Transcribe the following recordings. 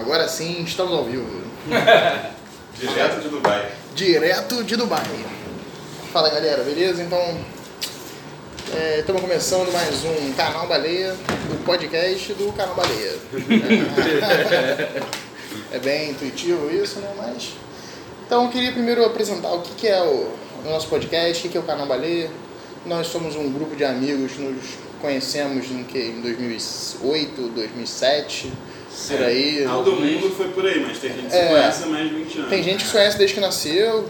Agora sim, estamos ao vivo. Direto de Dubai. Direto de Dubai. Fala galera, beleza? Então, estamos começando mais um Canal Baleia, o podcast do Canal Baleia. É, é bem intuitivo isso, né? Mas. Então, eu queria primeiro apresentar o que, que é o, o nosso podcast, o que, que é o Canal Baleia. Nós somos um grupo de amigos, nos conhecemos em, que, em 2008, 2007, por aí. Todo mundo foi por aí, mas tem gente que É. se conhece há mais de 20 anos. Tem gente que se conhece desde que nasceu,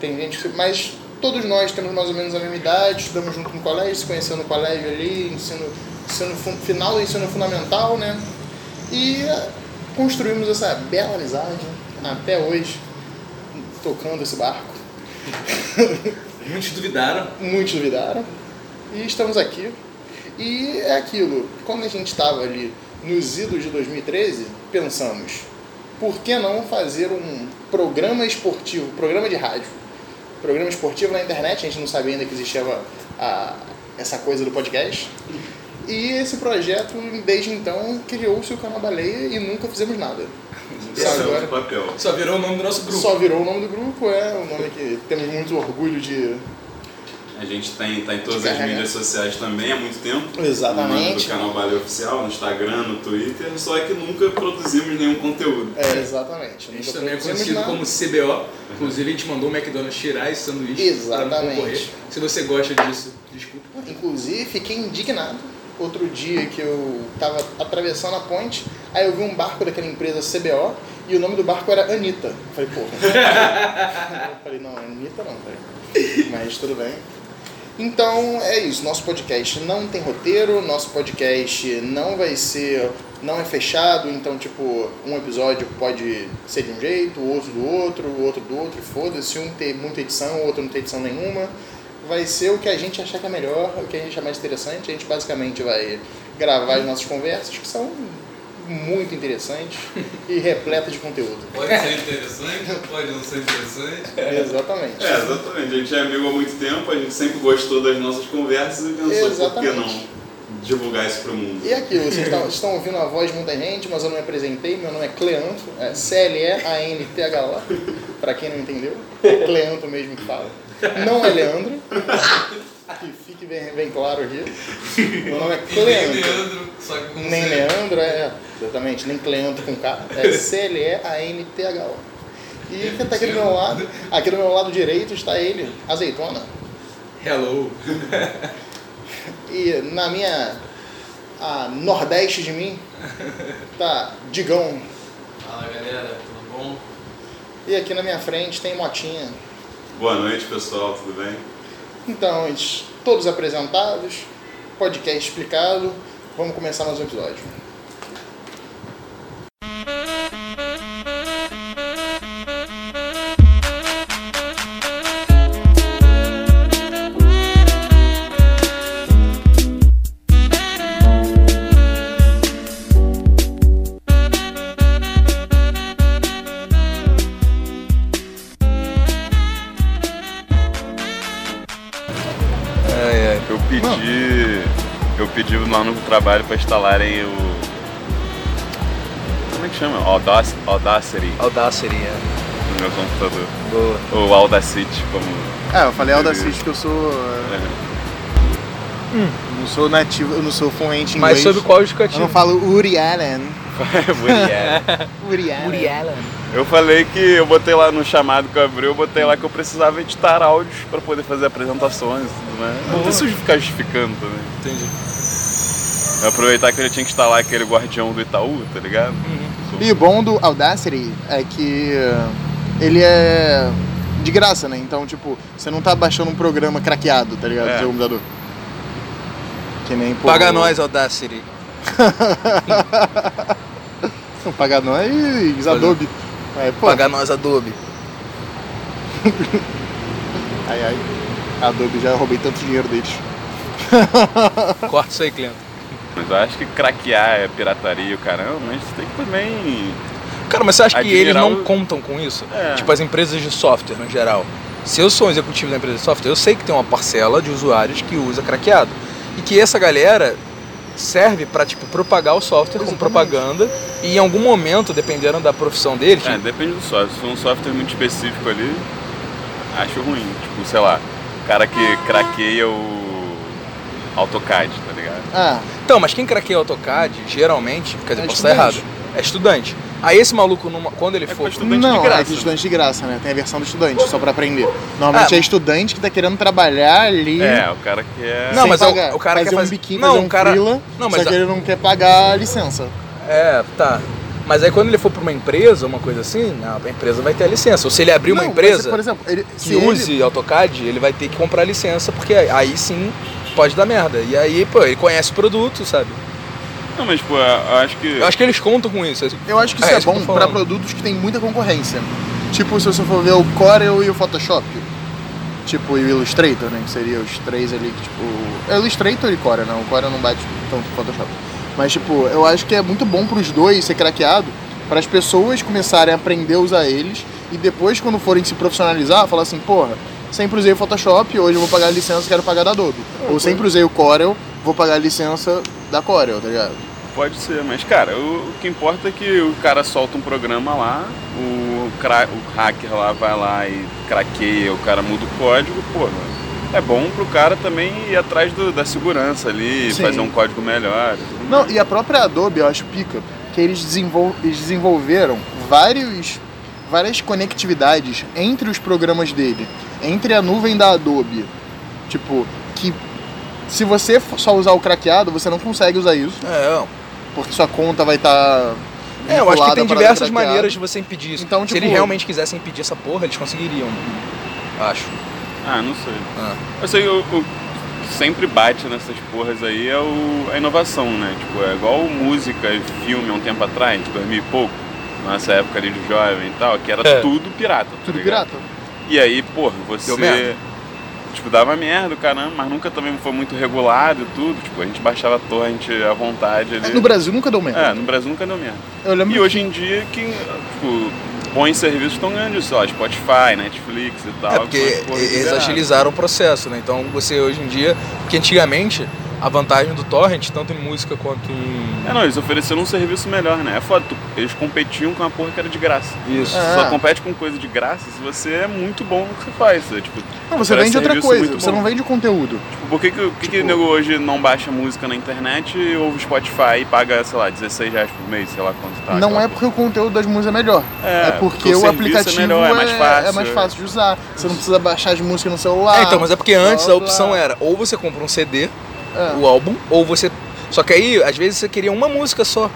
tem gente que. Mas todos nós temos mais ou menos a mesma idade, estudamos junto no colégio, se conheceu no colégio ali, ensino, ensino final do ensino fundamental, né? E eh, construímos essa bela amizade até hoje, tocando esse barco. Muitos duvidaram. Muitos duvidaram. E estamos aqui. E é aquilo, quando a gente estava ali nos idos de 2013, pensamos, por que não fazer um programa esportivo, programa de rádio, programa esportivo na internet, a gente não sabia ainda que existia a- essa coisa do podcast. E esse projeto, desde então, criou-se o Canal Baleia e nunca fizemos nada. Esse é Agora- outro papel. Só virou o nome do nosso grupo. Só virou o nome do grupo, é o nome que temos muito orgulho de, A gente tem, tá em todas as mídias sociais também há muito tempo. Exatamente. No canal Baleia Oficial, no Instagram, no Twitter, só que nunca produzimos nenhum conteúdo. É, exatamente. A gente Nunca também é conhecido nada. como CBO. Inclusive, a gente mandou o McDonald's tirar esse sanduíche Exatamente. Se você gosta disso, desculpa. Inclusive, fiquei indignado. Outro dia que eu tava atravessando a ponte, aí eu vi um barco daquela empresa CBO e o nome do barco era Anitta. Falei, porra. falei, não, Anitta não, velho. Mas tudo bem. Então é isso, nosso podcast não tem roteiro, nosso podcast não vai ser, não é fechado, então tipo, um episódio pode ser de um jeito, o outro do outro, o outro do outro, foda-se, um ter muita edição, o outro não ter edição nenhuma. Vai ser o que a gente achar que é melhor, o que a gente achar mais interessante. A gente basicamente vai gravar as nossas conversas, que são muito interessantes e repletas de conteúdo. Pode ser interessante, pode não ser interessante. Exatamente. É, exatamente. A gente é amigo há muito tempo, a gente sempre gostou das nossas conversas e pensou, por que Exatamente. não divulgar isso pro mundo? E aqui, vocês estão, estão ouvindo a voz de muita gente, mas eu não me apresentei. Meu nome é Cleanto, é C-L-E-A-N-T-H-O, pra quem não entendeu. É Cleanto mesmo que fala. Não é Leandro, que fique bem, bem claro aqui. Meu nome é E nem. Leandro, só que com Nem C. Leandro, é, exatamente, nem Cleanto com K, é C-L-E-A-N-T-H-O. E quem tá aqui do meu lado, aqui do meu lado direito está ele, Azeitona. Hello. E na minha, a nordeste de mim, tá Digão. Fala galera, tudo bom? E aqui na minha frente tem Motinha. Boa noite, pessoal, tudo bem? Então, todos apresentados, podcast explicado, vamos começar mais um episódio. Trabalho pra instalarem o. Como é que chama? Audac- Audacity Audacity, é. no meu computador. Boa. Ou Audacity, como. Ah, eu falei Audacity que eu sou. É. não sou nativo, eu não sou fluente em Mas sobre qual Eu justificativo? não falo Uri Allen. Woody Allen. Uri Allen. Eu falei que eu botei lá no chamado que eu abri, eu botei lá que eu precisava editar áudios pra poder fazer apresentações e tudo mais. Não preciso ficar justificando também. Entendi. Aproveitar que ele tinha que instalar aquele guardião do Itaú, tá ligado? E o bom do Audacity é que ele é de graça, né? Então, tipo, você não tá baixando um programa craqueado, tá ligado? É. Computador. Que nem pô, Paga nós, Audacity. Não, paga nós Adobe. É, Paga nós, Adobe. ai ai. Adobe já roubei tanto dinheiro deles. Corta isso aí, cliente. Mas eu acho que craquear é pirataria, o caramba, mas tem que também. Cara, mas você acha que eles não o- contam com isso? É. Tipo, as empresas de software, no geral. Se eu sou um executivo da empresa de software, eu sei que tem uma parcela de usuários que usa craqueado. E que essa galera serve pra, tipo, propagar o software com Exatamente. propaganda e em algum momento, dependendo da profissão dele, É, tipo, depende do software. Se for um software muito específico ali, acho ruim. Tipo, sei lá, o cara que craqueia o AutoCAD, tá? Ah, Então, mas quem craqueia AutoCAD, geralmente, quer dizer, É posso estar errado, é estudante. Aí esse maluco, numa- quando ele É for... estudante não, de graça. é que estudante de graça, né? Tem a versão do estudante, só pra aprender. Normalmente Ah. é estudante que tá querendo trabalhar ali. É, o cara que é. Não, sem mas é o- pagar. o cara fazer quer um fazer- biquinho, Não, fazer o um cara- freela, Não, mas só a- que ele não quer pagar a licença. É, tá. Mas aí quando ele for pra uma empresa, uma coisa assim, a empresa vai ter a licença. Ou se ele abrir uma Não, empresa mas, por exemplo, ele, que se ele- use AutoCAD, ele vai ter que comprar a licença, porque aí sim pode dar merda. E aí, pô, ele conhece o produto, sabe? Não, mas, pô, eu acho que. Eu acho que eles contam com isso. Eu acho que isso É, é, isso bom pra produtos que tem muita concorrência. Tipo, se você for ver o Corel e o Photoshop. Tipo, e o Illustrator, né? Que seria os três ali que, tipo... É Illustrator e Corel, não. O Corel não bate tanto com o Photoshop. Mas, tipo, eu acho que é muito bom pros dois ser craqueado para as pessoas começarem a aprender a usar eles e depois, quando forem se profissionalizar, falar assim, porra, sempre usei o Photoshop, hoje eu vou pagar a licença, quero pagar da Adobe. Ou sempre usei o Corel, vou pagar a licença da Corel, tá ligado? Pode ser, mas cara, o, o que importa é que o cara solta um programa lá, o, cra- o hacker lá vai lá e craqueia, o cara muda o código, porra. É bom pro cara também ir atrás do- da segurança ali, Sim. fazer um código melhor. Não, e a própria Adobe, eu acho pica, que eles, desenvol- eles desenvolveram vários, várias conectividades entre os programas dele, entre a nuvem da Adobe. Tipo, que se você só usar o craqueado, você não consegue usar isso, É, porque sua conta vai estar. é, eu acho que tem diversas maneiras de você impedir isso. Então, Se tipo- eles realmente quisessem impedir essa porra, eles conseguiriam. Acho. Ah, não sei. Ah. Eu sei, o, o que sempre bate nessas porras aí é o, a inovação, né? Tipo, é igual música e filme há um tempo atrás, 2000 e pouco, nessa época ali de jovem e tal, que era É. tudo pirata. tá Tudo ligado? pirata. E aí, porra, você. Tipo, dava merda, caramba, mas nunca também foi muito regulado e tudo. Tipo, a gente baixava torrent à vontade ali. No Brasil nunca deu merda. É, no Brasil nunca deu merda. Eu lembro E hoje em dia, quem, tipo, bons serviços estão ganhando isso, ó, Spotify, Netflix e tal. É porque que eles agilizaram o processo, né? Então você hoje em dia. Porque antigamente a vantagem do torrent, tanto em música quanto em. É, não, eles ofereceram um serviço melhor, né? É foda, tu- eles competiam com uma porra que era de graça. Isso. É. Só compete com coisa de graça se você é muito bom no que você faz. Você, tipo, Não, você vende outra coisa, você bom. não vende o conteúdo. Tipo, por que que, por que, Tipo- nego hoje não baixa música na internet e ouve Spotify e paga, sei lá, 16 reais por mês, sei lá quanto tá. não é porque o conteúdo das músicas é melhor. É, É, porque porque o o, serviço é aplicativo melhor, é mais fácil, é mais é. fácil de usar. Você não precisa baixar as músicas no celular. É, então, mas é porque antes a blá, opção era ou você compra um CD, É. o álbum, ou você. Só que aí, às vezes, você queria uma música só.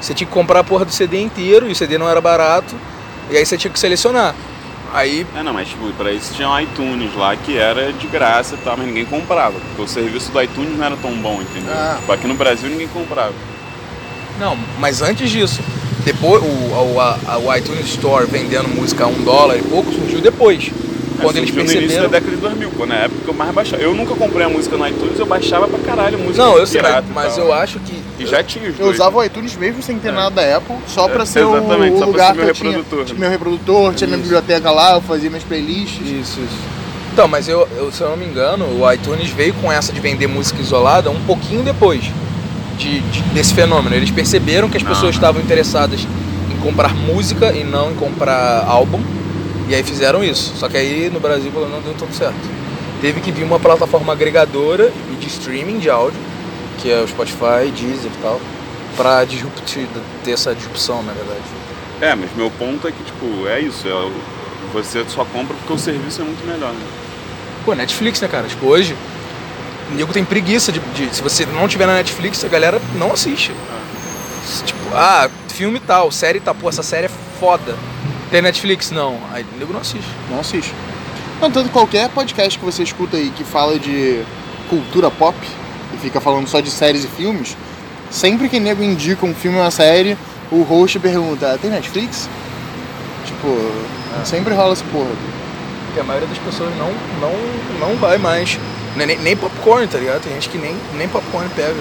Você tinha que comprar a porra do CD inteiro e o CD não era barato. E aí você tinha que selecionar. Aí. É, não, mas tipo, pra isso tinha o iTunes lá que era de graça e tal, mas ninguém comprava. Porque o serviço do iTunes não era tão bom, entendeu? Ah. Tipo, aqui no Brasil ninguém comprava. Não, mas antes disso. Depois, o, o, a- o iTunes Store vendendo música a um dólar e pouco surgiu depois. Quando eles Surgiu no início perceberam. da década de 2000, pô, na época que eu mais baixava. Eu nunca comprei a música no iTunes, eu baixava pra caralho música Não, eu sei, mas, eu acho que. E já tinha os Eu dois. usava o iTunes mesmo sem ter É. nada da Apple, só pra É, ser o, exatamente, o só pra lugar ser meu que eu reprodutor. Tinha meu reprodutor, tinha minha Isso. biblioteca lá, eu fazia minhas playlists. Isso, isso. Então, mas eu, eu, se eu não me engano, o iTunes veio com essa de vender música isolada um pouquinho depois de, de- desse fenômeno. Eles perceberam que as Não, pessoas estavam interessadas em comprar música e não em comprar álbum. E aí fizeram isso. Só que aí no Brasil não deu tudo certo. Teve que vir uma plataforma agregadora e de streaming de áudio, que é o Spotify, Deezer e tal, pra disruptir, ter essa disrupção, na verdade. É, mas meu ponto é que, tipo, é isso. É, você só compra porque o serviço é muito melhor, né? Pô, Netflix, né, cara? Tipo, hoje, o nego tem preguiça de, de- Se você não tiver na Netflix, a galera não assiste. Tipo, ah, filme tal, série tal, pô, essa série é foda. Tem Netflix? Não. Aí o nego não assiste. Não assiste. Não, tanto qualquer podcast que você escuta aí que fala de cultura pop e fica falando só de séries e filmes, sempre que nego indica um filme ou uma série, o host pergunta, tem Netflix? Tipo, sempre rola essa porra. Porque a maioria das pessoas não, não, não vai mais. Nem, nem- nem popcorn, tá ligado? Tem gente que nem, nem popcorn pega.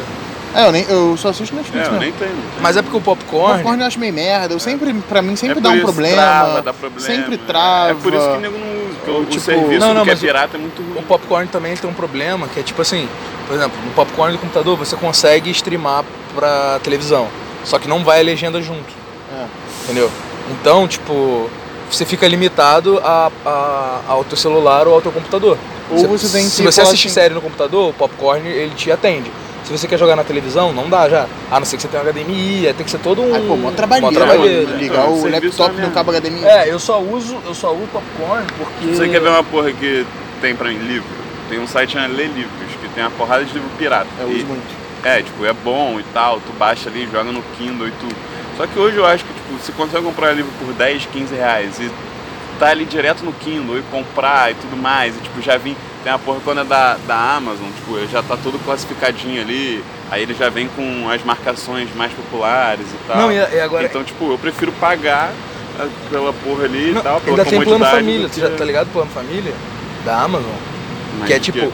É, eu, nem, eu só assisto É, Netflix eu mesmo. nem tenho. Mas é porque o O popcorn. popcorn eu acho meio merda. Eu sempre, pra mim, sempre É dá um problema. Trava, dá problema. Sempre trava. É por isso que o nego não usa. O, o Tipo, serviço não, não, que é mas o- pirata é muito O ruim. popcorn também tem um problema que é tipo assim, por exemplo, no popcorn do computador você consegue streamar pra televisão, só que não vai a legenda junto, É. entendeu? Então, tipo, você fica limitado a, a- ao teu celular ou ao teu computador. Ou Se- você tem Se que você falar assistir assim- série no computador, o popcorn ele te atende. Se você quer jogar na televisão, não dá já. A não ser que você tenha um HDMI, tem que ser todo um. Aí, pô, mó trabalheira. mó trabalheira. né? Ligar o laptop é no cabo HDMI. É, eu só uso, eu só uso popcorn porque. Você quer ver uma porra que tem pra mim livro? Tem um site chamado Lê Livros, que tem uma porrada de livro pirata. Eu E- uso muito. É, tipo, é bom e tal, tu baixa ali, joga no Kindle e tudo. Só que hoje eu acho que, tipo, você consegue comprar livro por 10, 15 reais e tá ali direto no Kindle e comprar e tudo mais. E, tipo, já vim, tem porra quando é da, da Amazon, tipo, já tá todo classificadinho ali. Aí ele já vem com as marcações mais populares e tal. Não, e, e agora. Então, tipo, eu prefiro pagar ah, pela porra ali Não, e tal, pela ainda tem plano família, você já que- tá ligado plano família? Da Amazon? Mas que é tipo,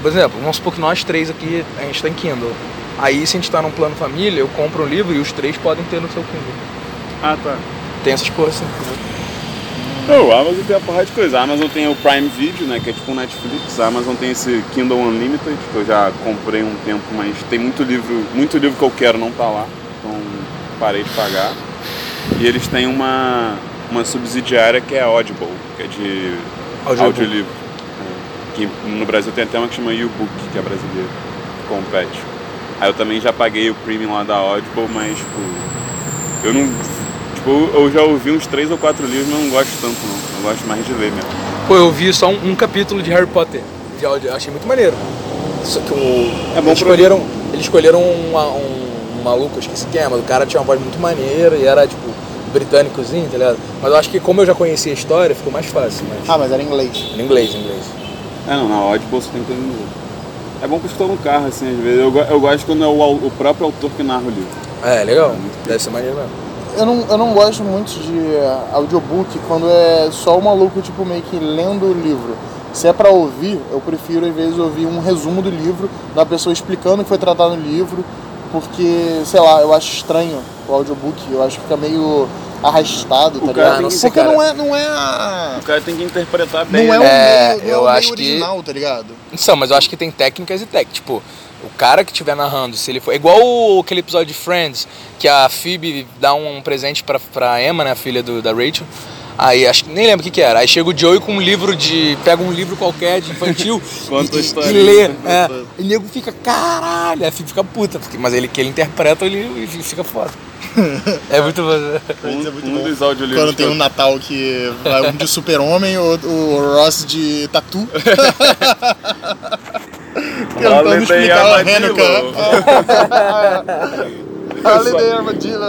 por exemplo, vamos supor que nós três aqui, a gente tá em Kindle. Aí se a gente tá num plano família, eu compro um livro e os três podem ter no seu Kindle. Ah, tá. Tem essas coisas assim. Não, a Amazon tem a porrada de coisa. A Amazon tem o Prime Video, né? Que é tipo um Netflix. A Amazon tem esse Kindle Unlimited, que eu já comprei um tempo, mas tem muito livro, muito livro que eu quero não tá lá. Então parei de pagar. E eles têm uma, uma subsidiária que é a Audible, que é de Audiobook. audiolivro. É, que no Brasil tem até uma que chama YouBook, que é brasileira, que compete. Aí eu também já paguei o premium lá da Audible, mas tipo, eu não. Tipo, eu já ouvi uns três ou quatro livros, mas não gosto tanto não. Eu gosto mais de ler mesmo. Pô, eu vi só um, um capítulo de Harry Potter de áudio, achei muito maneiro. Só que o. É bom eles escolheram, eles escolheram um, um, um maluco, esqueci quem é, mas o cara tinha uma voz muito maneira e era tipo britânicozinho, tá ligado? Mas eu acho que como eu já conhecia a história, ficou mais fácil, mas. Ah, mas era em inglês. Em inglês, em inglês. É não, na Audible você tem coisa no livro. É bom que eu estou no carro, assim, às vezes. Eu, eu gosto quando é o, o próprio autor que narra o livro. É, legal. Deve ser maneiro mesmo. Eu não, eu não gosto muito de eh, audiobook quando é só o maluco, tipo, meio que lendo o livro. Se é pra ouvir, eu prefiro, às vezes, ouvir um resumo do livro, da pessoa explicando o que foi tratado no livro, porque, sei lá, eu acho estranho o audiobook, eu acho que fica meio arrastado, tá O cara ligado? tem que- Porque cara- não é, não é a... O cara tem que interpretar Não bem. é o? É, meio, não eu é o meio acho que- original, tá ligado? Então, mas eu acho que tem técnicas e técnicas. Tipo, o cara que estiver narrando, se ele for. É igual o- aquele episódio de Friends, que a Phoebe dá um presente pra, pra Emma, né, a filha do, da Rachel. Aí acho que nem lembro o que, que era. Aí chega o Joey com um livro de. pega um livro qualquer de infantil Conta a e, e, historinha, e lê. É. E o nego fica, caralho, a Phoebe fica puta. Porque, mas ele que ele interpreta, ele fica foda. é muito bom. Um, é muito um bom. dos audiolivros Quando tem um Natal que vai um de super-homem, o, o Ross de tatu. Tentando explicar o Armadillo. Hanukkah. Holiday Armadillo.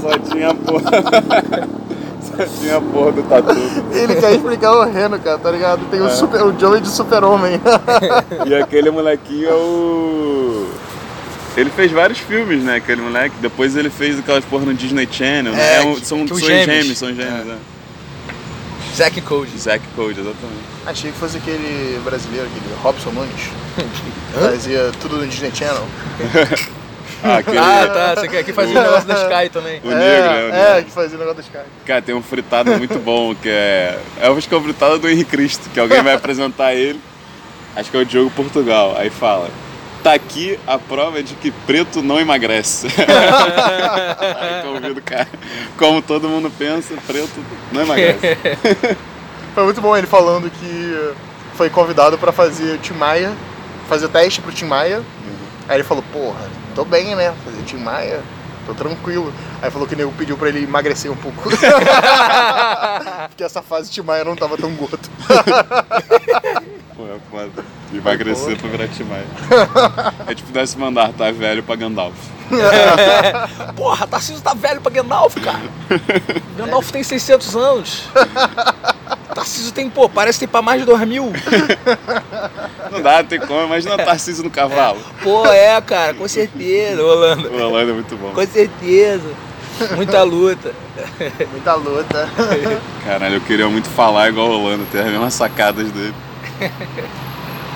Só tinha a porra. Só tinha a porra do tatu. Ele quer explicar o Hanukkah, tá ligado? Tem o, super, o Joey de super-homem. E aquele molequinho é o. Ele fez vários filmes, né? Aquele moleque. Depois ele fez aquelas porra no Disney Channel, né? É, É que- são que os são gêmeos. gêmeos, são gêmeos, né? Zack Code. Zack Code, exatamente. Achei que fosse aquele brasileiro, aquele Robson Nunes. Fazia tudo no Disney Channel. Ah, aquele. Ah, tá. Você quer que fazia o negócio da Sky também. O negro, né? O É, negro. que fazia o negócio dos caras. Cara, tem um fritado muito bom que é. Eu acho que é o fritado do Henrique Cristo, que alguém vai apresentar ele. Acho que é o Diogo Portugal. Aí fala. Tá aqui a prova de que preto não emagrece. Aí que eu ouvi do cara. Como todo mundo pensa, preto não emagrece. Foi muito bom ele falando que foi convidado pra fazer o Tim Maia, fazer o teste pro Tim Maia. Aí ele falou, porra, tô bem, né? Fazer Tim Maia, tô tranquilo. Aí falou que o nego pediu pra ele emagrecer um pouco. Porque essa fase Tim Maia não tava tão gordo. Pô, é foda. Emagrecer pra virar Timaya. É tipo décimo andar, tá velho pra Gandalf. Porra, Tarcísio tá velho pra Gandalf, cara. Gandalf tem 600 anos. Tarcísio tem, pô, parece que tem pra mais de 2 mil. Não dá, não tem como. Imagina o Tarcísio no cavalo. Pô, é, cara, com certeza, Holanda. O Orlando é muito bom. Com certeza. Muita luta. Muita luta. Caralho, eu queria muito falar igual o Orlando, ter as mesmas sacadas dele.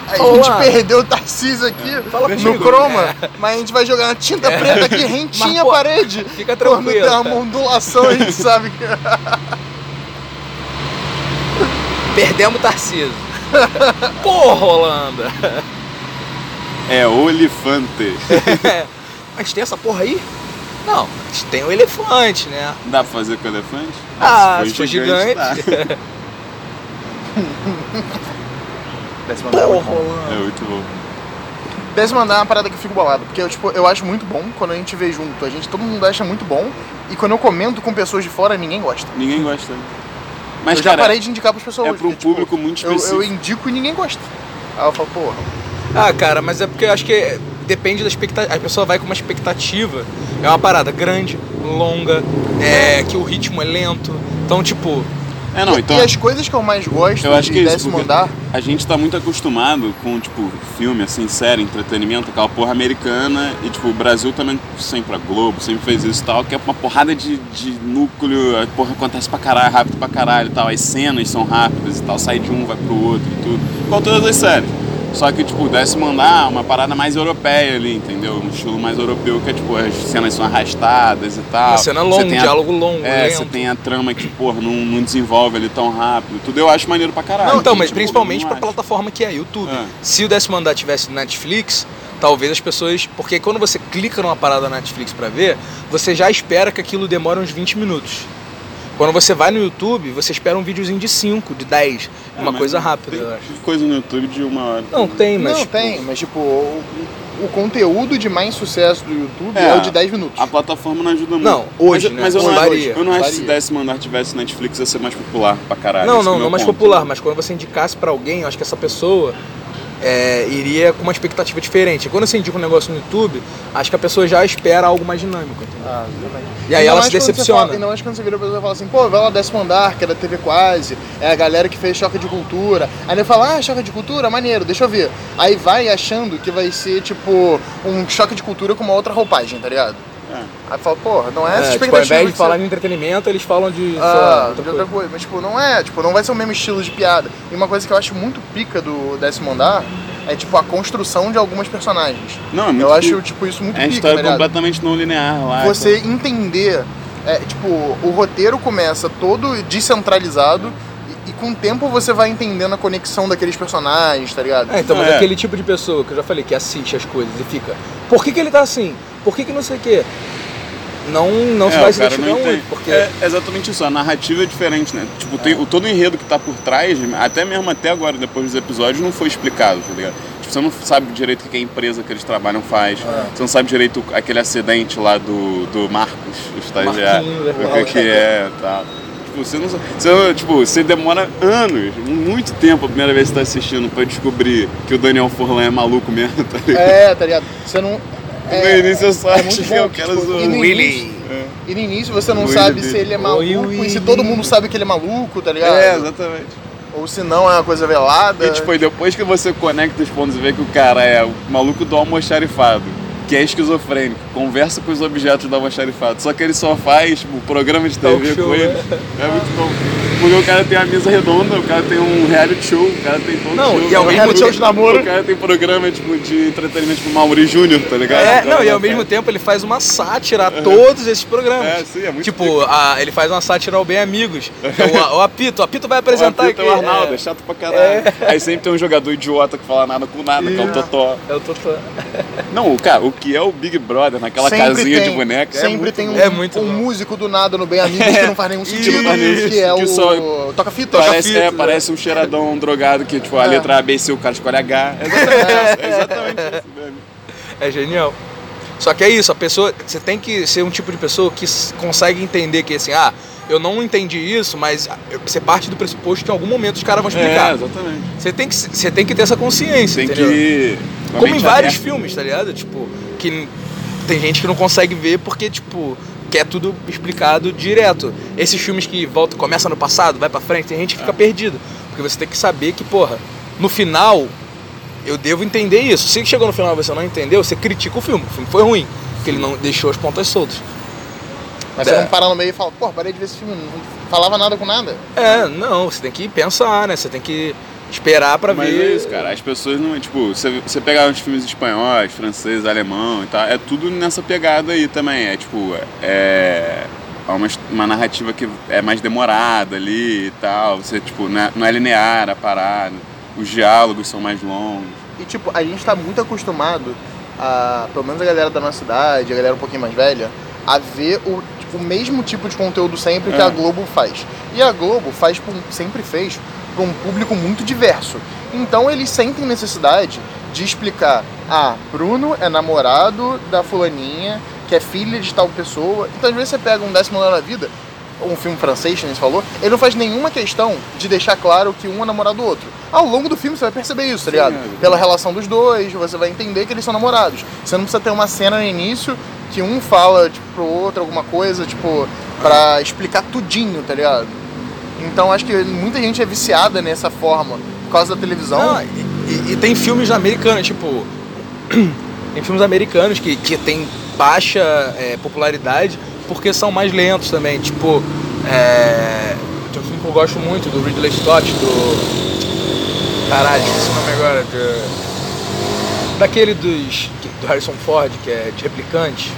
A Olá. gente perdeu o Tarcísio aqui Fala no comigo. croma, mas a gente vai jogar na tinta preta aqui rentinha Mas, a pô, parede. fica Quando tranquilo. der uma ondulação, a gente sabe que. Perdemos o Tarcísio. Porra, Holanda. É Olifante. Mas tem essa porra aí? Não, mas tem o elefante, né? Dá pra fazer com elefante? Ah, se for gigante. dá. Décimo andar é muito bom. É muito bom. Décimo andar é uma parada que eu fico bolado. Porque eu, tipo, eu acho muito bom quando a gente vê junto. A gente, todo mundo acha muito bom. E quando eu comento com pessoas de fora, ninguém gosta. Ninguém gosta. Mas, eu já cara, parei de indicar pras pessoas. é pra um porque, tipo, público muito eu, específico. eu indico e ninguém gosta. Aí eu falo, porra. Ah, cara, mas é porque eu acho que depende da expectativa. A pessoa vai com uma expectativa. É uma parada grande, longa, é, que o ritmo é lento. Então, tipo, É, não, então... E as coisas que eu mais gosto Eu acho de que é isso, décimo andar. a gente tá muito acostumado com, tipo, filme, assim, série, entretenimento, aquela porra americana, e, tipo, o Brasil também, sempre a Globo, sempre fez isso e tal, que é uma porrada de, de núcleo, a porra acontece pra caralho, rápido pra caralho e tal, as cenas são rápidas e tal, sai de um, vai pro outro e tudo, igual todas as séries. Só que, tipo, décimo andar é uma parada mais europeia ali, entendeu? Um estilo mais europeu, que é, tipo, as cenas são arrastadas e tal. uma cena longa, um a- diálogo longo, É, lento. você tem a trama que, porra, não, não desenvolve ali tão rápido. Tudo eu acho maneiro pra caralho. Não, então, mas tipo, principalmente pra acho. plataforma que é YouTube. É. Se o décimo andar tivesse Netflix, talvez as pessoas. Porque quando você clica numa parada na Netflix pra ver, você já espera que aquilo demore uns 20 minutos. Quando você vai no YouTube, você espera um videozinho de 5, de 10. É, uma coisa tem rápida, eu acho. Coisa no YouTube de uma hora. Não, tem, mas. Não, tem, mas tipo, o, o conteúdo de mais sucesso do YouTube é, É, o de 10 minutos. A plataforma não ajuda muito. Não, hoje, mas, né? mas eu, não eu não acho que se varia. décimo andar tivesse Netflix ia ser mais popular pra caralho. Não, é não, não mais ponto. popular, mas quando você indicasse pra alguém, eu acho que essa pessoa é, iria com uma expectativa diferente. Quando você indica um negócio no YouTube, acho que a pessoa já espera algo mais dinâmico. entendeu? Ah, exatamente. E aí Ainda ela se decepciona. Fala, ainda mais quando você vira pra pessoa e fala assim, pô, vai lá décimo andar, que é da TV Quase, é a galera que fez Choque de Cultura. Aí ele fala, ah, Choque de Cultura, maneiro, deixa eu ver. Aí vai achando que vai ser, tipo, um Choque de Cultura com uma outra roupagem, tá ligado? Aí fala, porra, não é, essa É, tipo, expectativa ao invés de falar você... de entretenimento, eles falam de. Ah, outra de outra coisa. Mas, tipo, não é, tipo, não vai ser o mesmo estilo de piada. E uma coisa que eu acho muito pica do décimo andar é, tipo, a construção de algumas personagens. Não, é muito eu acho, tipo, isso muito É uma pica, história tá completamente não linear lá. você entender, é, tipo, o roteiro começa todo descentralizado e, e com o tempo você vai entendendo a conexão daqueles personagens, tá ligado? É, então, mas É. aquele tipo de pessoa que eu já falei, que assiste as coisas e fica, por que, que ele tá assim? Por que, que não sei o quê? Não, não se É, vai o se identificar não muito, porque. É exatamente isso, a narrativa é diferente, né? Tipo, tem, o, todo o enredo que tá por trás, até mesmo até agora, depois dos episódios, não foi explicado, tá ligado? Tipo, você não sabe direito o que a empresa que eles trabalham faz, você não sabe direito aquele acidente lá do, do Marcos, o estagiário, Marquinhos, o que, é. que é e tal. Tipo, você não sabe. Você, tipo, você demora anos, muito tempo a primeira vez que você tá assistindo pra descobrir que o Daniel Forlan é maluco mesmo, tá ligado? É, tá ligado? Você não. No início eu só é acho muito que é bom o que, cara tipo, zoando. e Willy. início- E no início você não Willy sabe dele. se ele é Oi, maluco e Willy. se todo mundo sabe que ele é maluco, tá ligado? É, exatamente. Ou se não é uma coisa velada. E tipo, e depois que você conecta os pontos e vê que o cara é o maluco do almoxarifado, que é esquizofrênico, conversa com os objetos do almoxarifado, só que ele só faz tipo, programa de TV show, com ele. né? É muito bom. Porque o cara tem a mesa redonda, o cara tem um reality show, o cara tem todo Não, show. e ao o mesmo tempo de namoro. O cara tem programa tipo, de entretenimento tipo Mauri Júnior, tá ligado? É, O cara não, e lá ao mesmo tempo ele faz uma sátira a todos esses programas. É, sim, é muito Tipo, a- ele faz uma sátira ao Bem Amigos. é o, o Apito, o Apito vai apresentar o Apito aqui. é o Arnaldo, é é, chato pra caralho. Aí sempre tem um jogador idiota que fala nada com nada, que é o Totó. é o Totó. Não, o cara, o que é o Big Brother naquela casinha de boneca é Sempre muito tem um, É muito um músico do nada no Bem Amigos que não faz nenhum sentido. que é o só- Toca-Fita. Parece, fita, é, né? parece um cheiradão drogado que, tipo, a É. letra A, B, C, o cara escolhe H. É exatamente, é exatamente isso mesmo. É genial. Só que é isso, a pessoa. Você tem que ser um tipo de pessoa que consegue entender que assim, ah, eu não entendi isso, mas você parte do pressuposto que em algum momento os caras vão É, explicar. exatamente. Você tem, que, você tem que ter essa consciência, Tem entendeu? que. Como em vários aberta. filmes, tá ligado? Tipo, que tem gente que não consegue ver porque, tipo, quer tudo explicado direto. Esses filmes que volta, começa no passado, vai pra frente, tem gente que É. fica perdido. Porque você tem que saber que, porra, no final eu devo entender isso. Se chegou no final e você não entendeu, você critica o filme. O filme foi ruim, porque ele não deixou as pontas soltas. Mas você É. não parar no meio e fala, pô, parei de ver esse filme, não falava nada com nada. É, não, você tem que pensar, né? Você tem que esperar pra Mas ver. é isso, cara. As pessoas não. Tipo, você, você pegar os filmes espanhóis, francês, alemão e tal, é tudo nessa pegada aí também. É tipo, é. há uma, uma narrativa que é mais demorada ali e tal. Você, tipo, não é, não é linear a parada. Os diálogos são mais longos. E tipo, a gente tá muito acostumado, a, pelo menos a galera da nossa idade, a galera um pouquinho mais velha, a ver o, tipo, o mesmo tipo de conteúdo sempre que É. a Globo faz. E a Globo faz, sempre fez, para um público muito diverso. Então eles sentem necessidade de explicar, ah, Bruno é namorado da fulaninha, que é filha de tal pessoa. Então às vezes você pega um décimo ano da vida, um filme francês, que nem você falou, ele não faz nenhuma questão de deixar claro que um é namorado do outro. Ao longo do filme você vai perceber isso, tá Sim, ligado? é. Pela relação dos dois, você vai entender que eles são namorados. Você não precisa ter uma cena no início que um fala, tipo, pro outro alguma coisa, tipo, pra explicar tudinho, tá ligado? Então acho que muita gente é viciada nessa forma por causa da televisão. Não, e, e- e tem filmes americanos, tipo. tem filmes americanos que, que tem baixa é, popularidade porque são mais lentos também. Tipo, é, tem um filme que eu gosto muito do Ridley Scott, do. Caralho, esqueci o nome agora. Do, daquele dos. do Harrison Ford, que é de replicante.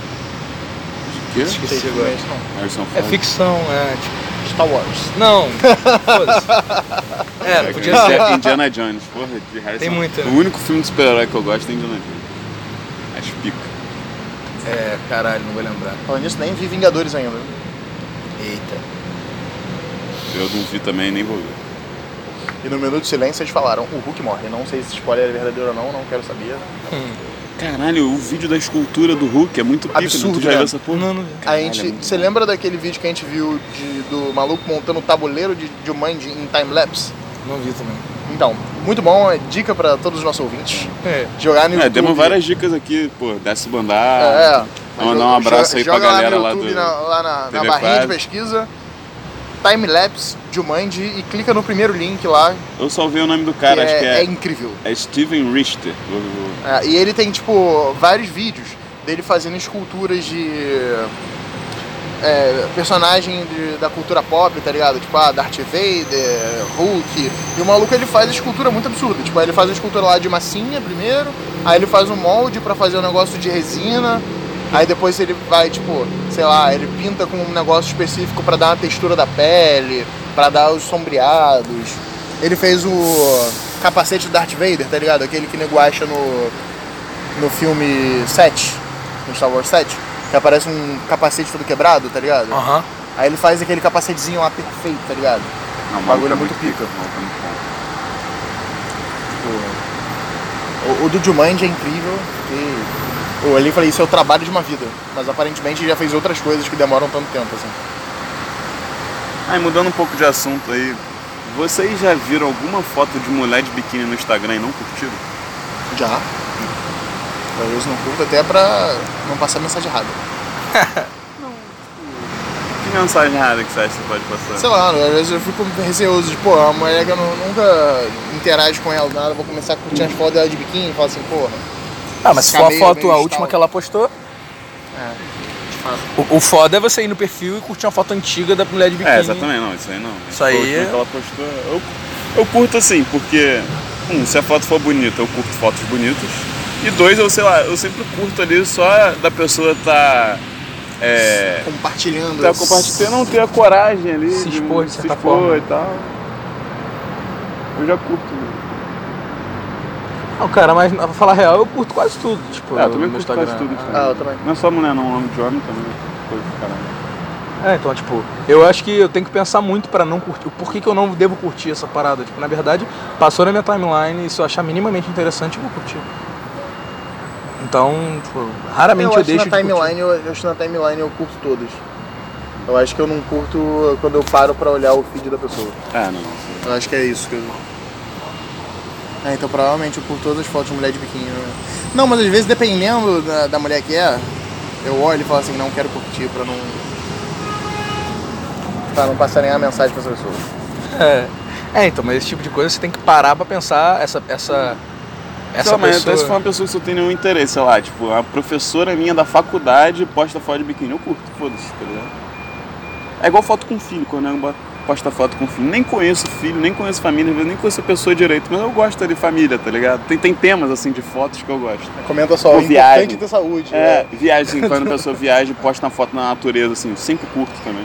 Que? Esqueci agora. Harrison É ficção, é tipo. Star Wars. Não, foda-se. É, podia ser. Indiana- Jones, porra, de Harrison. Tem muito, né? O único filme de super-herói que eu gosto é Indiana Jones. Acho pica. É, caralho, não vou lembrar. Falando nisso, nem vi Vingadores ainda. Eita. Eu não vi também, nem vou ver. E no Minuto de Silêncio eles falaram, o Hulk morre. Não sei se esse spoiler é verdadeiro ou não, não quero saber. Caralho, o vídeo da escultura do Hulk é muito pica. Absurdo, Tu já né? viu essa porra? Não, não. A Caralho, é gente, muito você bom. lembra daquele vídeo que a gente viu de- do maluco montando o tabuleiro de Jumanji em time-lapse? Não vi também. Então, muito bom, é dica pra todos os nossos ouvintes. É. Jogar no É, YouTube. demos várias dicas aqui, pô, desce o andar. É, Vamos mandar um abraço aí pra joga galera lá lá no do. YouTube, na, lá na, na barrinha de pesquisa. Time-lapse Jumanji e clica no primeiro link lá, Eu só vi o nome do que, cara, é, acho que é, é incrível. é Steven Richter. É, e ele tem, tipo, vários vídeos dele fazendo esculturas de é, personagem de- da cultura pop, tá ligado? Tipo, ah, Darth Vader, Hulk. E o maluco ele faz escultura muito absurda. Tipo, ele faz a escultura lá de massinha primeiro, aí ele faz um molde pra fazer um negócio de resina. Aí depois ele vai, tipo, sei lá, ele pinta com um negócio específico pra dar uma textura da pele, pra dar os sombreados. Ele fez o capacete do Darth Vader, tá ligado? Aquele que nego acha no, no filme 7, no Star Wars 7, que aparece um capacete todo quebrado, tá ligado? Aham. Aí ele faz aquele capacetezinho lá perfeito, tá ligado? Não, O bagulho é maluco muito pica. o maluco é muito bom. O, o do Jumanji é incrível, porque eu ali falei, isso é o trabalho de uma vida. Mas aparentemente ele já fez outras coisas que demoram tanto tempo, assim. Aí, mudando um pouco de assunto aí, vocês já viram alguma foto de mulher de biquíni no Instagram e não curtiram? Já. Às vezes não curto até pra não passar mensagem errada. Que mensagem errada que você acha que você pode passar? Sei lá, às vezes eu fico receoso de, pô, é uma mulher que eu nu- nunca interajo com ela, nada, vou começar a curtir as fotos dela de biquíni e falar assim, porra. Ah, mas se for a Cabelo, foto, a última que ela postou. É. O, o foda é você ir no perfil e curtir uma foto antiga da mulher de biquíni. É, exatamente, não, isso aí não. Isso aí é- que ela postou. Eu, eu curto assim, porque, um, se a foto for bonita, eu curto fotos bonitas. E dois, eu sei lá, eu sempre curto ali só da pessoa tá. É, Compartilhando. tá compartilhando, não ter a coragem ali Se expor, de se certa expor forma. e tal. Eu já curto. Não, cara, mas pra falar a real, eu curto quase tudo. Tipo, É, eu também curto Instagram. quase tudo. Ah, eu também. Não é só mulher, não, nome de homem também. Coisa do caralho. É, então, tipo, eu acho que eu tenho que pensar muito pra não curtir. Por que, que eu não devo curtir essa parada? Tipo, na verdade, passou na minha timeline e se eu achar minimamente interessante, eu vou curtir. Então, tipo, raramente eu eu, acho deixo na de timeline, eu, eu acho que na timeline eu curto todos. Eu acho que eu não curto quando eu paro pra olhar o feed da pessoa. Ah, não. Eu acho que é isso que eu. É, então provavelmente eu curto todas as fotos de mulher de biquíni. né? Não, mas às vezes dependendo da, da mulher que é, eu olho e falo assim, não quero curtir pra não. pra não passar nenhuma mensagem pra essa pessoa. É. É, então, mas esse tipo de coisa você tem que parar pra pensar essa. essa essa Não, mas pessoa. até se for uma pessoa que você não tem nenhum interesse, sei lá, tipo, a professora minha da faculdade posta foto de biquíni, eu curto, foda-se, tá ligado? É igual foto com filho, quando eu boto. Posta foto com o filho. Nem conheço o filho, nem conheço família, nem conheço a pessoa direito, mas eu gosto de família, tá ligado? Tem, tem temas assim de fotos que eu gosto. Comenta só, Ou é viagem. importante ter saúde. É, viagem, assim, quando a pessoa viaja e posta uma foto na natureza, assim, eu sempre curto também.